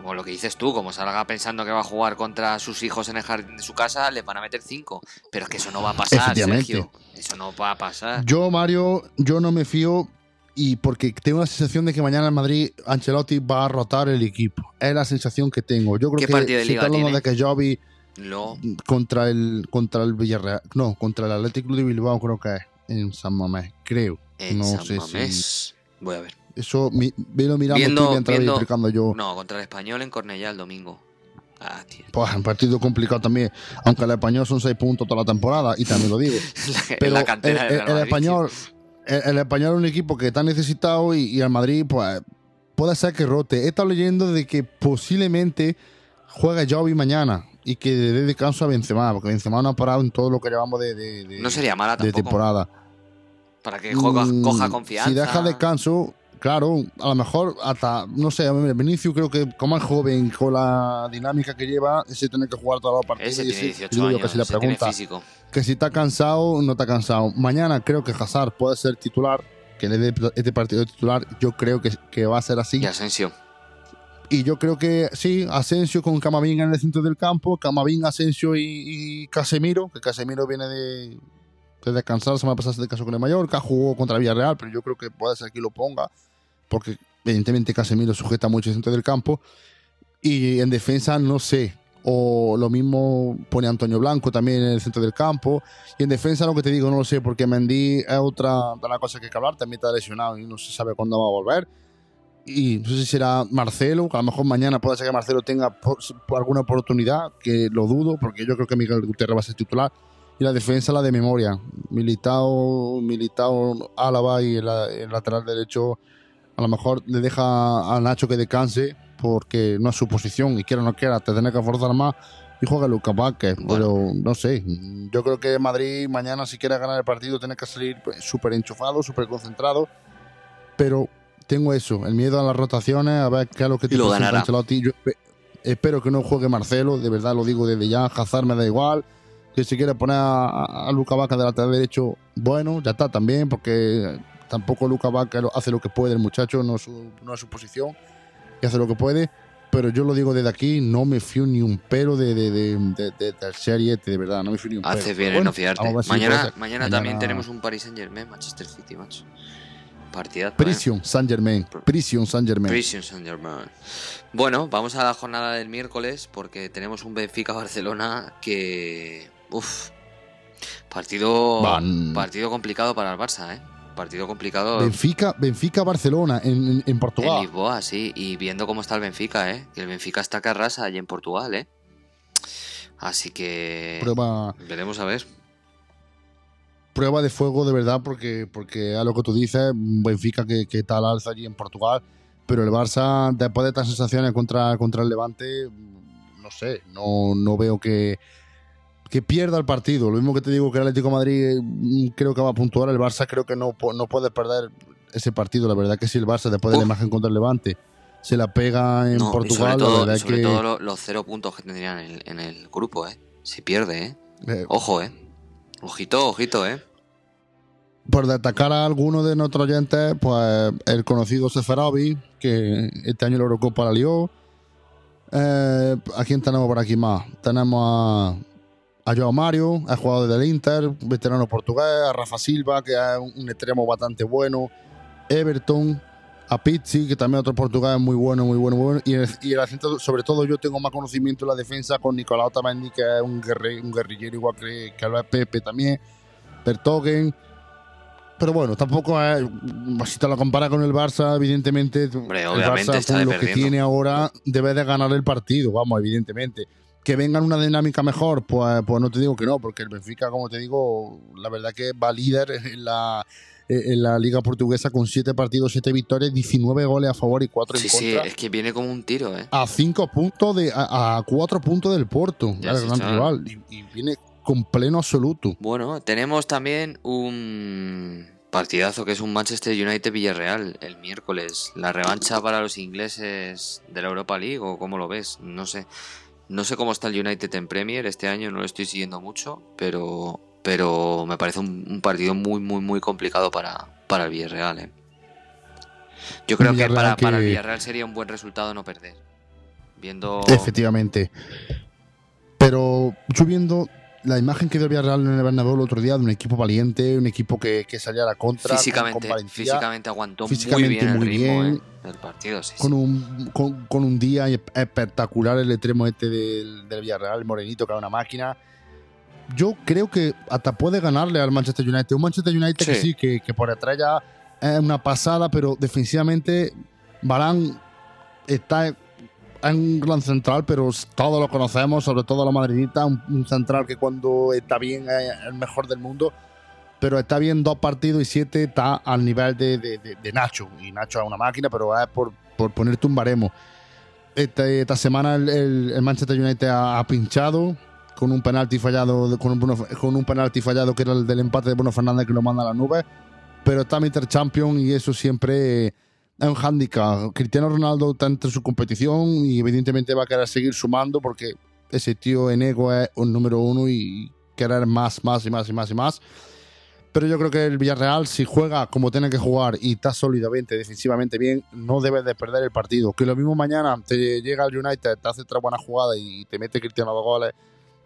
Speaker 3: Como lo que dices tú, como salga pensando que va a jugar contra sus hijos en el jardín de su casa, les van a meter cinco. Pero es que eso no va a pasar. Sergio. Eso no va a pasar.
Speaker 4: Yo, Mario, yo no me fío y porque tengo la sensación de que mañana en Madrid Ancelotti va a rotar el equipo. Es la sensación que tengo. Yo creo
Speaker 3: ¿Qué
Speaker 4: que
Speaker 3: de
Speaker 4: si
Speaker 3: liga tiene?
Speaker 4: de que Jovi
Speaker 3: Lo...
Speaker 4: contra el contra el Villarreal, no, contra el Athletic Club de Bilbao creo que es en San Mamés, creo.
Speaker 3: En
Speaker 4: No
Speaker 3: San
Speaker 4: sé si-
Speaker 3: Mamés. Voy a ver.
Speaker 4: Eso mi, velo mirando
Speaker 3: Viendo-
Speaker 4: tú mientras
Speaker 3: viendo-
Speaker 4: explicando yo.
Speaker 3: No, contra el español en Cornellá el domingo. Ah, tío.
Speaker 4: Pues un partido complicado también, aunque el español son seis puntos toda la temporada y también lo digo.
Speaker 3: la,
Speaker 4: Pero
Speaker 3: la
Speaker 4: el, el- español, el, el español es un equipo que está necesitado y, y el Madrid, pues, puede ser que rote. He estado leyendo de que posiblemente juegue Jovi mañana y que dé descanso a Benzema, porque Benzema no ha parado en todo lo que llevamos de, de-.
Speaker 3: No sería mala
Speaker 4: de temporada.
Speaker 3: Para que coja,
Speaker 4: Mm,
Speaker 3: coja confianza.
Speaker 4: Si deja descanso, claro, a lo mejor hasta, no sé, Vinicius creo que como es joven, con la dinámica que lleva, ese tiene que jugar todos los partidos.
Speaker 3: Ese tiene
Speaker 4: ese-
Speaker 3: 18
Speaker 4: digo yo
Speaker 3: años,
Speaker 4: que si
Speaker 3: ese tiene
Speaker 4: pregunta
Speaker 3: físico.
Speaker 4: que si está cansado, no está cansado. Mañana creo que Hazard puede ser titular, que le dé este partido titular. Yo creo que, que va a ser así.
Speaker 3: Y Asensio.
Speaker 4: Y yo creo que sí, Asensio con Camavinga en el centro del campo, Camavinga, Asensio y, y Casemiro, que Casemiro viene de, de descansar la semana pasada de caso con el Mallorca, jugó contra Villarreal, pero yo creo que puede ser que lo ponga, porque evidentemente Casemiro sujeta mucho el centro del campo. Y en defensa, no sé. O lo mismo pone Antonio Blanco también en el centro del campo. Y en defensa, lo que te digo, no lo sé, porque Mendy es otra de las cosas que hay que hablar. También está lesionado y no se sabe cuándo va a volver. Y no sé si será Marcelo, que a lo mejor mañana puede ser que Marcelo tenga por- por alguna oportunidad, que lo dudo, porque yo creo que Miguel Gutiérrez va a ser titular. Y la defensa, la de memoria. Militao, Militao, Álava y el, el lateral derecho, a lo mejor le deja a Nacho que descanse, porque no es su posición, y quiera o no quiera, te tiene que forzar más. Y juega Lucas Vázquez, pero no sé. Yo creo que Madrid mañana, si quiere ganar el partido, tiene que salir pues, súper enchufado, súper concentrado. Pero tengo eso, el miedo a las rotaciones, a ver qué es lo que
Speaker 3: ganará.
Speaker 4: Ancelotti. Yo espe- espero que no juegue Marcelo, de verdad lo digo desde ya. Hazard me da igual. Que si quiere poner a, a, a Luca Vaca de lateral derecho, bueno, ya está también, porque tampoco Luca Vaca hace lo que puede el muchacho, no es su, no es su posición, y hace lo que puede. Pero yo lo digo desde aquí, no me fío ni un pelo de, de, de, de- de- serie, de verdad, no me fío ni un pelo.
Speaker 3: Haces
Speaker 4: Pero
Speaker 3: bien en no fiarte.
Speaker 4: si
Speaker 3: Mañana, mañana, también tenemos un Paris Saint Germain, Manchester City, macho. Partidazo. ¿eh?
Speaker 4: Prisión Saint Germain, Prisión Saint Germain.
Speaker 3: Prison Saint Germain. Bueno, vamos a la jornada del miércoles porque tenemos un Benfica Barcelona que. Uf. Partido,
Speaker 4: Van-
Speaker 3: partido complicado para el Barça, ¿eh? Partido complicado
Speaker 4: Benfica, Benfica Barcelona en, en- en
Speaker 3: en
Speaker 4: Portugal.
Speaker 3: Lisboa, sí. Y viendo cómo está el Benfica, ¿eh? El Benfica está que arrasa allí en Portugal, ¿eh? Así que
Speaker 4: Prueba,
Speaker 3: veremos a ver.
Speaker 4: prueba de fuego de verdad, porque, porque a lo que tú dices, Benfica que, que está al alza allí en Portugal, pero el Barça, después de estas sensaciones contra, contra el Levante, no sé, no, no veo que, que pierda el partido. Lo mismo que te digo que el Atlético de Madrid mm, creo que va a puntuar, el Barça creo que no, no puede perder ese partido. La verdad que si el Barça, después de la imagen contra el Levante, se la pega en
Speaker 3: No,
Speaker 4: Portugal,
Speaker 3: sobre todo,
Speaker 4: la
Speaker 3: sobre
Speaker 4: que...
Speaker 3: todo lo- los cero puntos que tendrían en el, en el grupo, ¿eh? Si pierde, ¿eh?
Speaker 4: eh,
Speaker 3: Ojo, ¿eh? Ojito, ojito, ¿eh?
Speaker 4: por destacar a alguno de nuestros oyentes, pues el conocido Seferovic, que este año la Eurocopa la lió. Eh, ¿A quién tenemos por aquí más? Tenemos a, a Joao Mario, el jugador del Inter, veterano portugués, a Rafa Silva, que es un, extremo bastante bueno, Everton, a Pizzi, que también otro portugués muy bueno, muy bueno, muy bueno. Y, el, y el acento, sobre todo yo tengo más conocimiento en la defensa con Nicolás Otamendi, que es un, guerre- un guerrillero igual que, que lo es Pepe también, Bertogen. Pero bueno, tampoco es. Si te lo comparas con el Barça, evidentemente.
Speaker 3: Hombre,
Speaker 4: el Barça, con lo que tiene ahora, debe de ganar el partido, vamos, evidentemente. Que venga en una dinámica mejor, pues, pues no te digo que no, porque el Benfica, como te digo, la verdad que va líder en la, en la Liga Portuguesa con 7 partidos, 7 victorias, 19 goles a favor y 4 en
Speaker 3: Sí, sí, es que viene como un tiro, ¿eh?
Speaker 4: A 5 puntos, de, a 4 puntos del Porto,
Speaker 3: Ya
Speaker 4: el gran
Speaker 3: está.
Speaker 4: rival. Y, y viene con pleno absoluto.
Speaker 3: Bueno, tenemos también un partidazo que es un Manchester United Villarreal el miércoles. La revancha para los ingleses de la Europa League o cómo lo ves, no sé. No sé cómo está el United en Premier este año, no lo estoy siguiendo mucho, pero pero me parece un, un partido muy muy muy complicado para, para el Villarreal, ¿eh? Yo creo que para, para el Villarreal sería un buen resultado no perder. Viendo
Speaker 4: Efectivamente. Pero yo viendo la imagen que dio Villarreal en el Bernabéu el otro día de un equipo valiente, un equipo que, que salía a la contra con-
Speaker 3: físicamente,
Speaker 4: con,
Speaker 3: físicamente aguantó
Speaker 4: físicamente
Speaker 3: muy bien el
Speaker 4: muy
Speaker 3: ritmo
Speaker 4: bien.
Speaker 3: ¿eh? partido, sí,
Speaker 4: con
Speaker 3: sí.
Speaker 4: un, con, con un día espectacular el extremo este del, del Villarreal, el morenito, que era una máquina. Yo creo que hasta puede ganarle al Manchester United. Un Manchester United que
Speaker 3: Sí.
Speaker 4: que, que por detrás ya es una pasada, pero defensivamente Barán está en un gran central, pero todos lo conocemos, sobre todo la madridita, un, central que cuando está bien es el mejor del mundo, pero está bien dos partidos y siete está al nivel de, de- Nacho. Y Nacho es una máquina, pero es por, por ponerte un baremo. Este- esta semana el, Manchester United ha, ha pinchado con un penalti fallado, con un, con un penalti fallado que era el del empate de Bruno Fernández que lo manda a la nube, pero está Mr. Champion y eso siempre es un handicap. Cristiano Ronaldo está entre su competición y evidentemente va a querer seguir sumando porque ese tío en ego es un número uno y querer más, más y más y más y más. Pero yo creo que el Villarreal, si juega como tiene que jugar y está sólidamente, defensivamente bien, no debe de perder el partido. Que lo mismo mañana te llega el United, te hace otra buena jugada y te mete Cristiano dos goles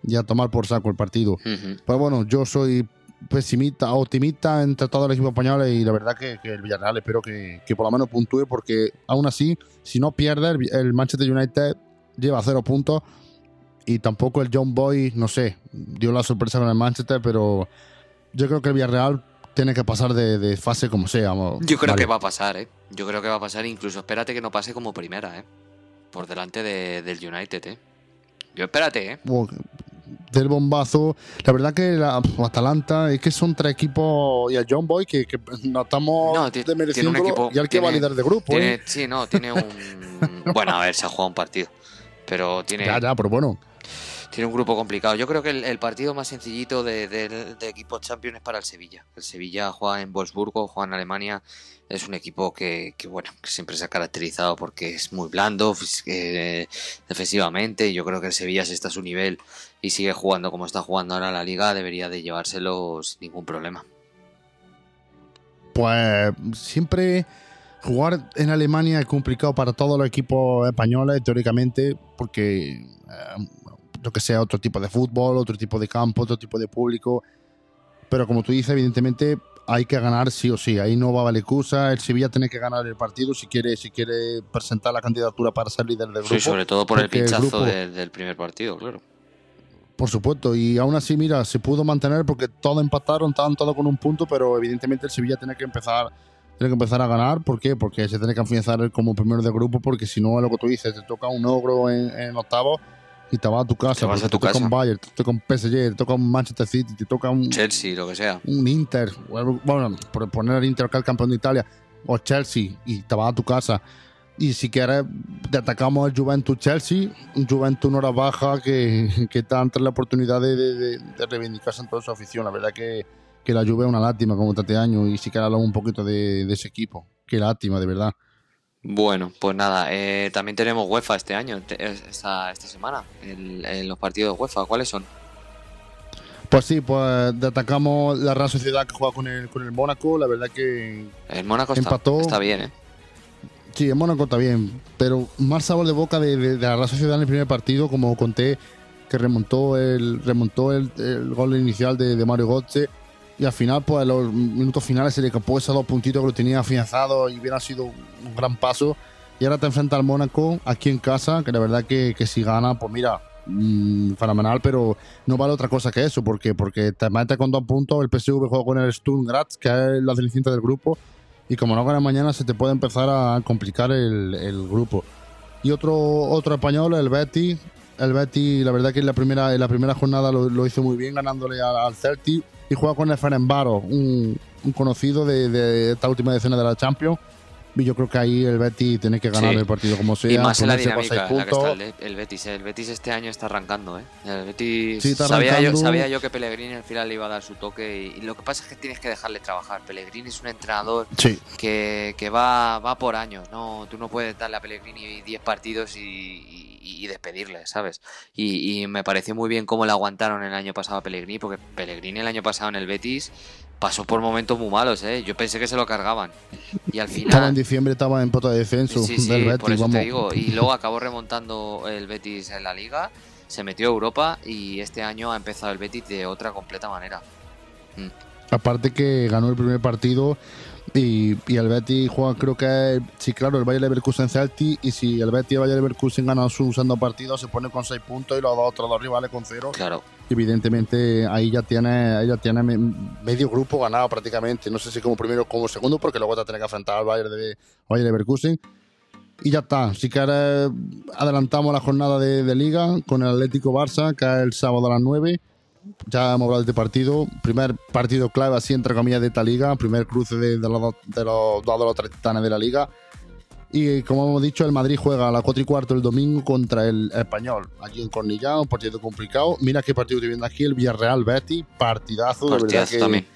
Speaker 4: y a tomar por saco el partido.
Speaker 3: Ujú.
Speaker 4: Pues bueno, yo soy pesimista, optimista entre todo el equipo español y la verdad que, que el Villarreal espero que, que por lo menos puntúe porque aún así, si no pierde, el, el Manchester United lleva cero puntos y tampoco el John Boy, no sé, dio la sorpresa con el Manchester, pero yo creo que el Villarreal tiene que pasar de, de fase como sea.
Speaker 3: Yo creo que va a pasar, ¿eh? Yo creo que va a pasar, incluso espérate que no pase como primera, ¿eh? Por delante de- del United, ¿eh? Yo espérate, ¿eh?
Speaker 4: Buah, del bombazo. La verdad que la Atalanta es que son tres equipos y el John Boy que, que no estamos
Speaker 3: No, equipo-
Speaker 4: y al que va
Speaker 3: tiene-
Speaker 4: líder de grupo.
Speaker 3: Tiene,
Speaker 4: ¿eh?
Speaker 3: sí, no, tiene un... bueno, a ver, se ha jugado un partido. Pero tiene,
Speaker 4: Ya, ya, pero bueno.
Speaker 3: Tiene un grupo complicado. Yo creo que el, partido más sencillito de, de, equipos champions es para el Sevilla. El Sevilla juega en Wolfsburgo, juega en Alemania. Es un equipo que, bueno, que siempre se ha caracterizado porque es muy blando eh, defensivamente. Yo creo que el Sevilla, si está a su nivel y sigue jugando como está jugando ahora la liga, debería de llevárselo sin ningún problema.
Speaker 4: Pues siempre jugar en Alemania es complicado para todos los equipos españoles, teóricamente, porque eh, que sea otro tipo de fútbol, otro tipo de campo, otro tipo de público. Pero como tú dices, evidentemente hay que ganar sí o sí. Ahí no va a valer excusa. El Sevilla tiene que ganar el partido si quiere, si quiere presentar la candidatura para ser líder del grupo.
Speaker 3: Sí, sobre todo por el pinchazo
Speaker 4: grupo-
Speaker 3: de- del primer partido, claro.
Speaker 4: Por supuesto, y aún así, mira, se pudo mantener porque todos empataron, estaban todos con un punto, pero evidentemente el Sevilla tiene que empezar tiene que empezar a ganar. ¿Por qué? Porque se tiene que afianzar como primero de grupo, porque si no, lo que tú dices, te toca un ogro en, en octavo y te vas a tu casa.
Speaker 3: Te vas a tu
Speaker 4: toca
Speaker 3: casa.
Speaker 4: un Bayern, te toca un PSG, te toca un Manchester City, te toca un,
Speaker 3: Chelsea, lo que sea.
Speaker 4: un Inter, bueno, por poner el Inter es el campeón de Italia, o Chelsea, y te vas a tu casa. Y si quieres, te atacamos al Juventus Chelsea, un Juventus en hora baja que, que está ante la oportunidad de, de- de- de reivindicarse en toda su afición. La verdad que, que la Juve es una lástima como este año y si quieres hablar un poquito de, de ese equipo. Qué lástima, de verdad.
Speaker 3: Bueno, pues nada, eh, también tenemos UEFA este año, esta, esta semana, el- en los partidos de UEFA. ¿Cuáles son?
Speaker 4: Pues sí, pues destacamos la Real Sociedad que juega con el, con el Mónaco. La verdad que
Speaker 3: El Mónaco está,
Speaker 4: Empató.
Speaker 3: está bien, ¿eh?
Speaker 4: Sí, en Mónaco está bien, pero más sabor de boca de, de- de la Real Sociedad en el primer partido, como conté, que remontó el remontó el, el gol inicial de, de Mario Götze y al final, pues a los minutos finales se le escapó esos dos puntitos que lo tenía afianzado y hubiera sido un gran paso. Y ahora te enfrenta al Mónaco aquí en casa, que la verdad que, que si gana, pues mira, mm, fenomenal, pero no vale otra cosa que eso, porque porque te mete con dos puntos, el PSV juega con el Sturm Graz, que es la cenicienta del grupo, y como no gana mañana se te puede empezar a complicar el, el grupo. Y otro otro español, el Betty. El Betty, la verdad que en la primera, en la primera jornada lo, lo hizo muy bien, ganándole al, al Celtic. Y juega con el Ferenbaro, un, un conocido de, de esta última decena de la Champions. Y yo creo que ahí el Betty tiene que ganar
Speaker 3: Sí.
Speaker 4: el partido como sea.
Speaker 3: y más en la dinámica en la que está el, el Betis. ¿eh? El Betis este año está arrancando, ¿eh? El Betis
Speaker 4: Sí, está
Speaker 3: sabía, yo, sabía yo que Pellegrini al final le iba a dar su toque y, y lo que pasa es que tienes que dejarle trabajar. Pellegrini es un entrenador
Speaker 4: Sí,
Speaker 3: que, que va, va por años, ¿no? Tú no puedes darle a Pellegrini 10 partidos y, y- y despedirle, ¿sabes? Y, y me pareció muy bien cómo le aguantaron el año pasado a Pellegrini, porque Pellegrini el año pasado en el Betis pasó por momentos muy malos, ¿eh? Yo pensé que se lo cargaban. Y al
Speaker 4: estaba en
Speaker 3: final...
Speaker 4: diciembre, estaba en pota de descenso
Speaker 3: Sí, sí,
Speaker 4: del Betis.
Speaker 3: por eso
Speaker 4: vamos.
Speaker 3: te digo. Y luego acabó remontando el Betis en la liga, se metió a Europa y este año ha empezado el Betis de otra completa manera.
Speaker 4: Aparte que ganó el primer partido y, y el Betis juega, creo que es, sí, claro, el Bayer Leverkusen Celtic y si el Betis y el Bayer Leverkusen ganan su segundo partido se pone con 6 puntos y los dos otros dos rivales con 0.
Speaker 3: Claro.
Speaker 4: Evidentemente ahí ya tiene, ahí ya tiene me- medio grupo ganado prácticamente, no sé si como primero o como segundo porque luego te tiene que enfrentar al Bayer, de, Bayer Leverkusen. Y ya está, si quieres adelantamos la jornada de, de liga con el Atlético Barça, que es el sábado a las 9. Ya hemos hablado de este partido. Primer partido clave, así entre comillas, de esta liga. Primer cruce de, de los, de los dos de los tres titanes de la liga. Y como hemos dicho, el Madrid juega a las 4 y cuarto el domingo contra el Español. Allí en Cornillá, un partido complicado. Mira qué partido estoy viendo aquí, el Villarreal Betty. Partidazo, de verdad
Speaker 3: Partidazo
Speaker 4: que
Speaker 3: también.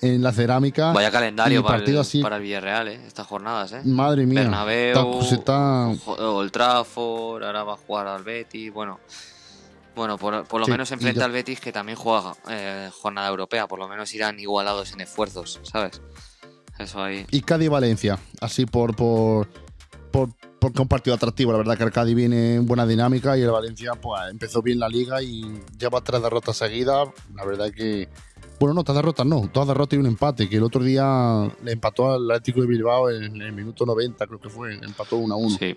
Speaker 4: en la cerámica.
Speaker 3: Vaya calendario para
Speaker 4: partido
Speaker 3: el,
Speaker 4: así-
Speaker 3: para el Villarreal, ¿eh? Estas jornadas, ¿eh?
Speaker 4: Madre mía.
Speaker 3: Bernabéu,
Speaker 4: Está- se está-
Speaker 3: Old Trafford, ahora va a jugar al Betis, bueno. Bueno, por, por lo
Speaker 4: Sí,
Speaker 3: menos enfrenta al Betis que también juega eh, jornada europea, por lo menos irán igualados en esfuerzos, ¿sabes? Eso ahí.
Speaker 4: y Cádiz Valencia, así por por por porque es un partido atractivo, la verdad que el Cádiz viene en buena dinámica y el Valencia pues empezó bien la liga y lleva tres derrotas seguidas, la verdad que bueno, no, tres derrotas no, dos derrotas y un empate, que el otro día le empató al Atlético de Bilbao en el minuto 90, creo que fue, empató 1 a 1.
Speaker 3: Sí.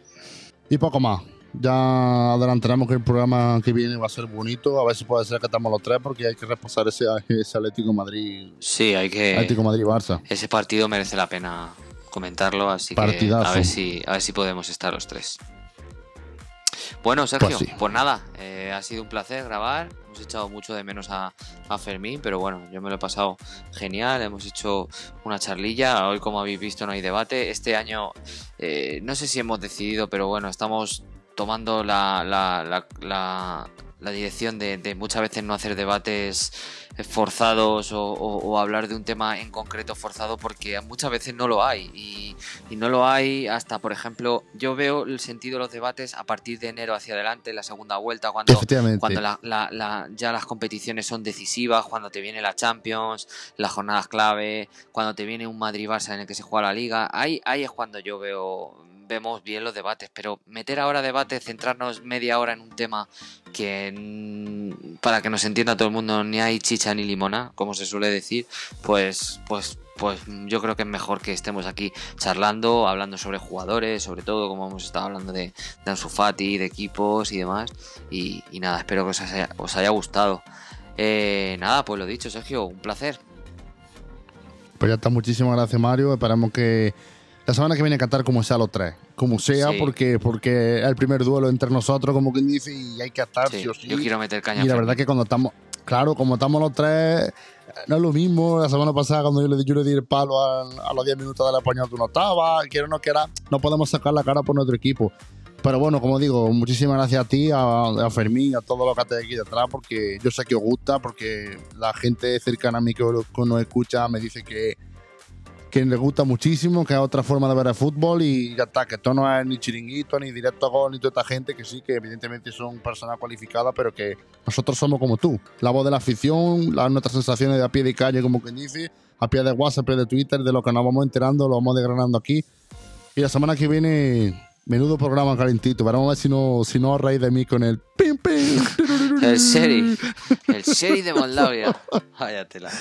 Speaker 4: Y poco más. Ya adelantaremos que el programa que viene va a ser bonito, a ver si puede ser que estamos los tres porque hay que repasar ese, ese Atlético Madrid,
Speaker 3: Sí, hay que.
Speaker 4: Atlético Madrid Barça.
Speaker 3: Ese partido merece la pena comentarlo, así que a ver si a ver si podemos estar los tres. Bueno, Sergio,
Speaker 4: Pues
Speaker 3: pues, nada, eh, ha sido un placer grabar. Hemos echado mucho de menos a, a Fermín, pero bueno, yo me lo he pasado genial. Hemos hecho una charlilla. Hoy, como habéis visto, no hay debate. Este año, eh, no sé si hemos decidido, pero bueno, estamos tomando la, la, la, la- la dirección de, de muchas veces no hacer debates forzados o, o- o hablar de un tema en concreto forzado porque muchas veces no lo hay y, y no lo hay hasta por ejemplo yo veo el sentido de los debates a partir de enero hacia adelante la segunda vuelta cuando cuando la- la- la- ya las competiciones son decisivas, cuando te viene la Champions, las jornadas clave, cuando te viene un Madrid-Barça en el que se juega la Liga, ahí, ahí es cuando yo veo, vemos bien los debates, pero meter ahora debate, centrarnos media hora en un tema que para que nos entienda todo el mundo ni hay chicha ni limona, como se suele decir, pues pues pues yo creo que es mejor que estemos aquí charlando, hablando sobre jugadores, sobre todo como hemos estado hablando de, de Ansu Fati, de equipos y demás. Y, y nada, espero que os haya, os haya gustado. Eh, nada, pues lo dicho, Sergio, un placer.
Speaker 4: Pues ya está, muchísimas gracias Mario. Esperamos que la semana que viene cantar como sea los tres. Como sea,
Speaker 3: Sí.
Speaker 4: porque, porque es el primer duelo entre nosotros, como quien dice, y hay que estar
Speaker 3: Sí,
Speaker 4: sí o sí.
Speaker 3: Yo quiero meter caña.
Speaker 4: Y la
Speaker 3: a
Speaker 4: verdad que cuando estamos, claro, como estamos los tres, no es lo mismo. La semana pasada, cuando yo le, di- yo le di el palo a, a los 10 minutos de la español, tú no estabas. Quiero no quiera, no podemos sacar la cara por nuestro equipo. Pero bueno, como digo, muchísimas gracias a ti, a, a Fermín, a todos los que estáis aquí detrás, porque yo sé que os gusta, porque la gente cercana a mí que, que nos escucha me dice que, que les gusta muchísimo, que es otra forma de ver el fútbol y ya está, que esto no es ni chiringuito, ni directo a gol, ni toda esta gente, que sí, que evidentemente son personas cualificadas, pero que nosotros somos como tú, la voz de la afición, las nuestras sensaciones de a pie de calle, como quien dice, a pie de WhatsApp, a pie de Twitter, de lo que nos vamos enterando, lo vamos desgranando aquí. Y la semana que viene, Menudo programa calentito. Vamos a ver si no, si no reís de mí con el pim pim.
Speaker 3: El serie. El serie de Moldavia. Váyatela.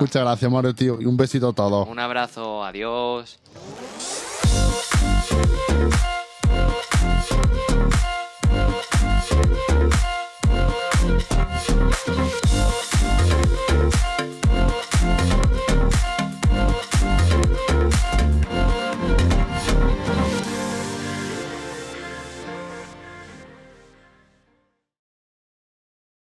Speaker 4: Muchas gracias, Mario, tío. Y un besito a todos.
Speaker 3: Un abrazo. Adiós.